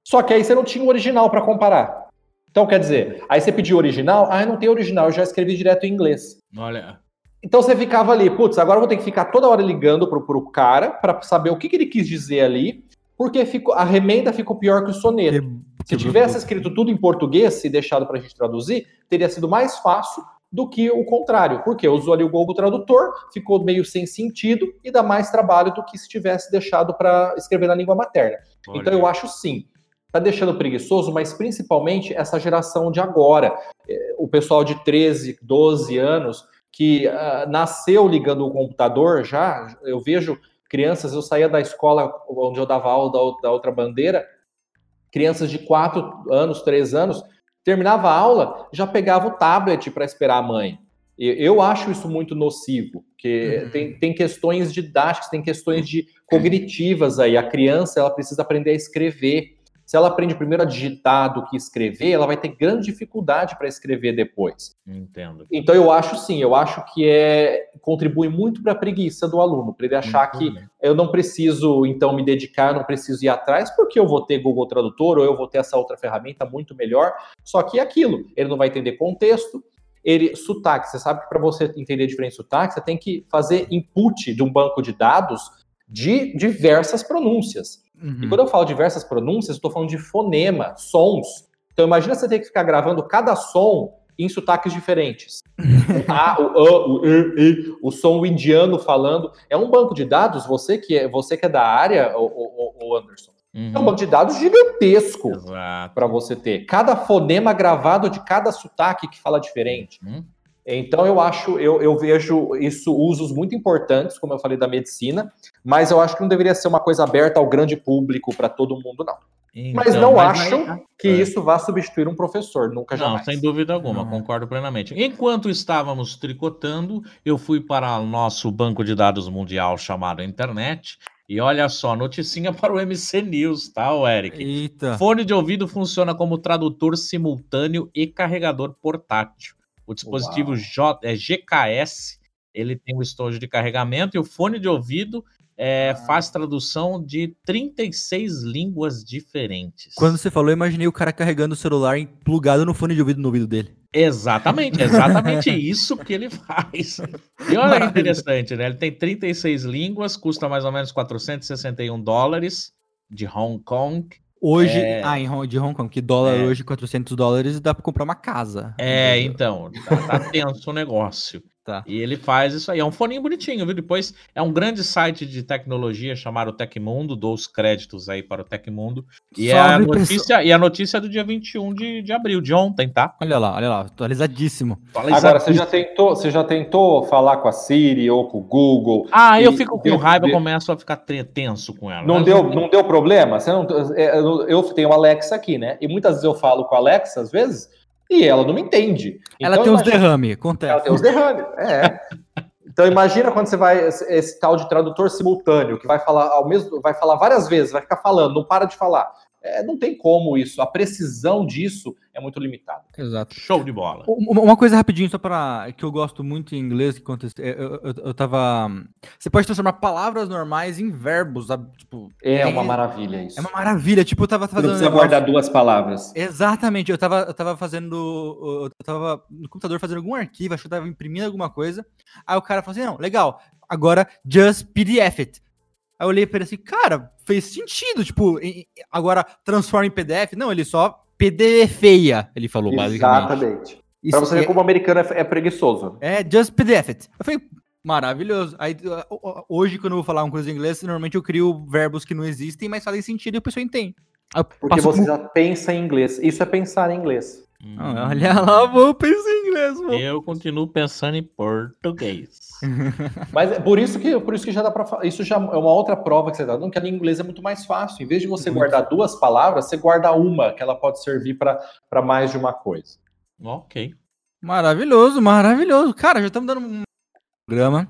S2: Só que aí você não tinha o original para comparar. Então, quer dizer, aí você pediu original, ah, não tem original, eu já escrevi direto em inglês.
S3: Olha.
S2: Então você ficava ali, putz, agora eu vou ter que ficar toda hora ligando pro, pro cara para saber o que, que ele quis dizer ali, porque ficou, a remenda ficou pior que o soneto. Que, Se tivesse escrito tudo em português e deixado para a gente traduzir, teria sido mais fácil do que o contrário, porque usou ali o Google Tradutor, ficou meio sem sentido e dá mais trabalho do que se tivesse deixado para escrever na língua materna. Olha. Então eu acho sim, tá deixando preguiçoso, mas principalmente essa geração de agora, é, o pessoal de 13, 12 anos que uh, nasceu ligando o computador já, eu vejo crianças, eu saía da escola onde eu dava aula da, da outra bandeira, crianças de 4 anos, 3 anos, terminava a aula, já pegava o tablet para esperar a mãe. Eu acho isso muito nocivo, porque uhum. tem, tem questões didáticas, tem questões de cognitivas aí. A criança ela precisa aprender a escrever. Se ela aprende primeiro a digitar do que escrever, ela vai ter grande dificuldade para escrever depois.
S3: Entendo.
S2: Então eu acho sim, eu acho que é contribui muito para a preguiça do aluno, para ele achar muito que eu não preciso então me dedicar, não preciso ir atrás, porque eu vou ter Google Tradutor ou eu vou ter essa outra ferramenta muito melhor. Só que é aquilo, ele não vai entender contexto, ele sotaque, você sabe que para você entender diferente sotaque, você tem que fazer input de um banco de dados de diversas pronúncias. Uhum. E quando eu falo diversas pronúncias, estou falando de fonema, sons. Então imagina você ter que ficar gravando cada som em sotaques diferentes. o *laughs* A, o A, o E, E, o som indiano falando. É um banco de dados, você que é, você que é da área, o, o, o Anderson. Uhum. É um banco de dados gigantesco para você ter. Cada fonema gravado de cada sotaque que fala diferente. Uhum. Então eu acho, eu, eu vejo isso usos muito importantes, como eu falei da medicina, mas eu acho que não deveria ser uma coisa aberta ao grande público para todo mundo, não. Então, mas não mas acho aí, que é. isso vá substituir um professor, nunca jamais.
S3: Não, sem dúvida alguma, concordo plenamente. Enquanto estávamos tricotando, eu fui para o nosso banco de dados mundial chamado internet e olha só, noticinha *laughs* para o MC News, tá, Eric?
S1: Eita.
S3: Fone de ouvido funciona como tradutor simultâneo e carregador portátil. O dispositivo J, é GKS, ele tem o estojo de carregamento e o fone de ouvido é, ah. faz tradução de 36 línguas diferentes.
S1: Quando você falou, eu imaginei o cara carregando o celular plugado no fone de ouvido no ouvido dele.
S3: Exatamente, exatamente *laughs* isso que ele faz. E olha que interessante, né? Ele tem 36 línguas, custa mais ou menos 461 dólares de Hong Kong.
S1: Hoje, é... ah, em, de Hong Kong, que dólar é... hoje, 400 dólares, dá para comprar uma casa.
S3: É, então, tá, tá tenso o negócio. Tá. E ele faz isso aí. É um foninho bonitinho, viu? Depois é um grande site de tecnologia chamado Tecmundo. Dou os créditos aí para o Tecmundo. E, é a notícia, e a notícia é do dia 21 de, de abril, de ontem, tá?
S1: Olha lá, olha lá, atualizadíssimo.
S2: atualizadíssimo. Agora, você já, tentou, você já tentou falar com a Siri ou com o Google?
S3: Ah, eu fico com raiva, eu começo a ficar tenso com ela.
S2: Não, deu, não deu problema? Você não, é, eu tenho o Alexa aqui, né? E muitas vezes eu falo com a Alexa, às vezes e ela não me entende.
S1: Ela então, tem imagina... uns derrame, acontece.
S2: Ela tem uns derrame, é. Então imagina quando você vai esse, esse, tal de tradutor simultâneo que vai falar ao mesmo, vai falar várias vezes, vai ficar falando, não para de falar. É, não tem como isso. A precisão disso é muito limitada.
S3: Exato. Show de bola.
S1: Uma coisa rapidinho, só para que eu gosto muito em inglês, que aconteceu. Eu, eu, eu, tava. Você pode transformar palavras normais em verbos, sabe?
S2: Tipo, é, é uma maravilha isso.
S1: É uma maravilha. Tipo, eu tava
S2: fazendo. Um guardar duas palavras.
S1: Exatamente. Eu tava, eu tava fazendo. Eu tava no computador fazendo algum arquivo, acho que eu tava imprimindo alguma coisa. Aí o cara falou assim: não, legal. Agora, just PDF it. Aí eu olhei para ele assim, cara, fez sentido. Tipo, agora transforma em PDF. Não, ele só PDF feia, ele falou,
S2: Exatamente. basicamente. Pra você ver como o americano é, é preguiçoso.
S1: É, just PDF it. Eu falei, maravilhoso. Aí, hoje, quando eu vou falar uma coisa em inglês, normalmente eu crio verbos que não existem, mas fazem sentido e a pessoa entende.
S2: Porque você como... já pensa em inglês. Isso é pensar em inglês.
S1: Hum. Olha lá, vou pensar em inglês.
S3: Vou. Eu continuo pensando em português. *laughs*
S2: Mas é por isso que por isso que já dá para isso já é uma outra prova que você está dando que a língua inglesa é muito mais fácil. Em vez de você muito guardar duas palavras, você guarda uma que ela pode servir para mais de uma coisa.
S3: Ok.
S1: Maravilhoso, maravilhoso. Cara, já estamos dando um programa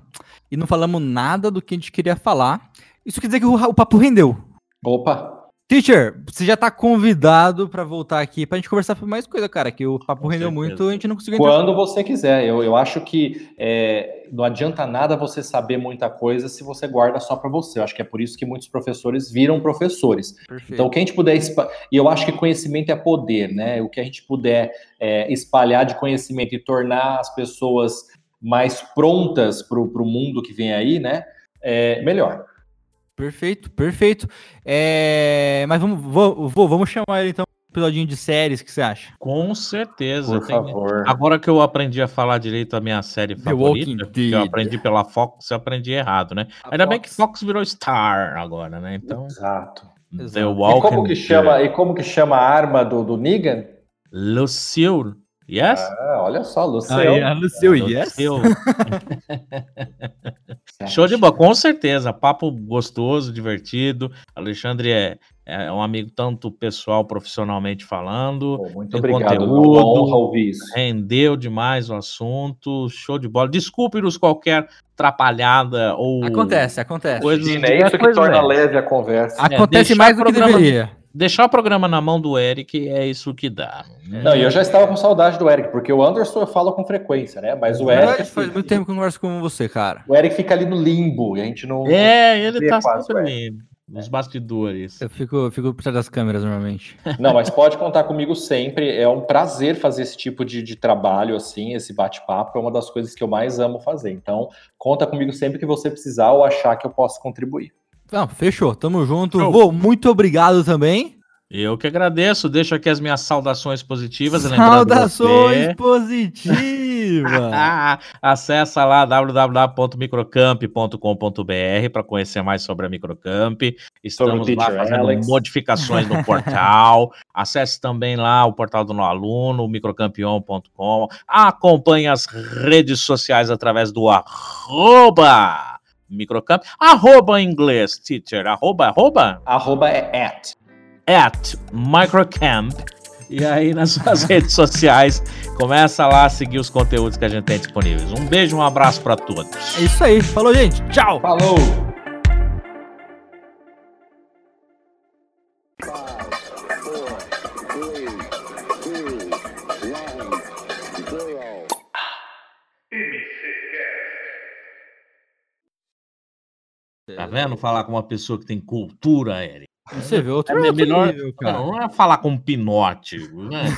S1: e não falamos nada do que a gente queria falar. Isso quer dizer que o, o papo rendeu.
S2: Opa!
S1: Teacher, você já tá convidado para voltar aqui pra gente conversar sobre mais coisa, cara, que o papo Com rendeu certeza. muito, a gente não conseguiu
S2: Quando entrar. você quiser. Eu, eu acho que é, não adianta nada você saber muita coisa se você guarda só para você. Eu acho que é por isso que muitos professores viram professores. Perfeito. Então, quem a gente puder. E eu acho que conhecimento é poder, né? O que a gente puder é, espalhar de conhecimento e tornar as pessoas mais prontas para o mundo que vem aí, né? É melhor.
S1: Perfeito, perfeito. É... Mas vamos, vou, vou, vamos chamar ele então um episódio de séries, o que você acha?
S3: Com certeza. Por Tem... favor. Agora que eu aprendi a falar direito a minha série favorita, que eu aprendi pela Fox, eu aprendi errado, né? A Ainda Fox. bem que Fox virou Star agora, né? Então.
S2: Exato. The Walking e como que chama, e como que chama a arma do, do Negan?
S3: Lucille. Yes?
S2: Ah, olha só, Lucille.
S1: Ah, yeah, Lucille, yes. *laughs*
S3: Show de bola, com certeza. Papo gostoso, divertido. Alexandre é, é um amigo tanto pessoal, profissionalmente falando.
S2: Pô, muito obrigado, conteúdo, honra ouvir isso.
S3: Rendeu demais o assunto. Show de bola. Desculpe-nos qualquer atrapalhada ou.
S1: Acontece, acontece.
S2: Coisas, Sim, é isso que torna leve a conversa.
S1: Acontece é, mais do que deveria
S3: deixar o programa na mão do Eric é isso que dá.
S2: Né? Não, e eu já estava com saudade do Eric, porque o Anderson eu falo com frequência, né? Mas o Eric. Assim,
S1: faz muito tempo que eu converso com você, cara.
S2: O Eric fica ali no limbo e a gente não.
S3: É, ele tá sempre ali. Nos bastidores.
S1: Eu fico, fico por trás das câmeras normalmente. *laughs*
S2: Não, mas pode contar comigo sempre. É um prazer fazer esse tipo de, de trabalho, assim, esse bate-papo. É uma das coisas que eu mais amo fazer. Então, conta comigo sempre que você precisar ou achar que eu posso contribuir.
S1: Não, fechou. Tamo junto. Vô, muito obrigado também.
S3: Eu que agradeço. Deixo aqui as minhas saudações positivas.
S1: Saudações positivas! *laughs*
S3: Acesse lá www.microcamp.com.br para conhecer mais sobre a Microcamp. Estamos lá fazendo Alex. modificações no *laughs* portal. Acesse também lá o portal do No Aluno, microcampeon.com. Acompanhe as redes sociais através do arroba Microcamp. Arroba em inglês, teacher. Arroba, arroba?
S2: Arroba é at.
S3: At Microcamp. E aí nas suas *laughs* redes sociais, começa lá a seguir os conteúdos que a gente tem disponíveis. Um beijo, um abraço para todos.
S1: É isso aí. Falou, gente. Tchau.
S2: Falou.
S3: Tá vendo? Falar com uma pessoa que tem cultura, Eric.
S1: Você vê outro
S3: é melhor, nível, cara. Não, é falar com um pinote. Né? *laughs*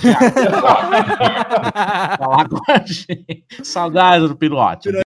S3: falar com a gente. Saudade do pinote.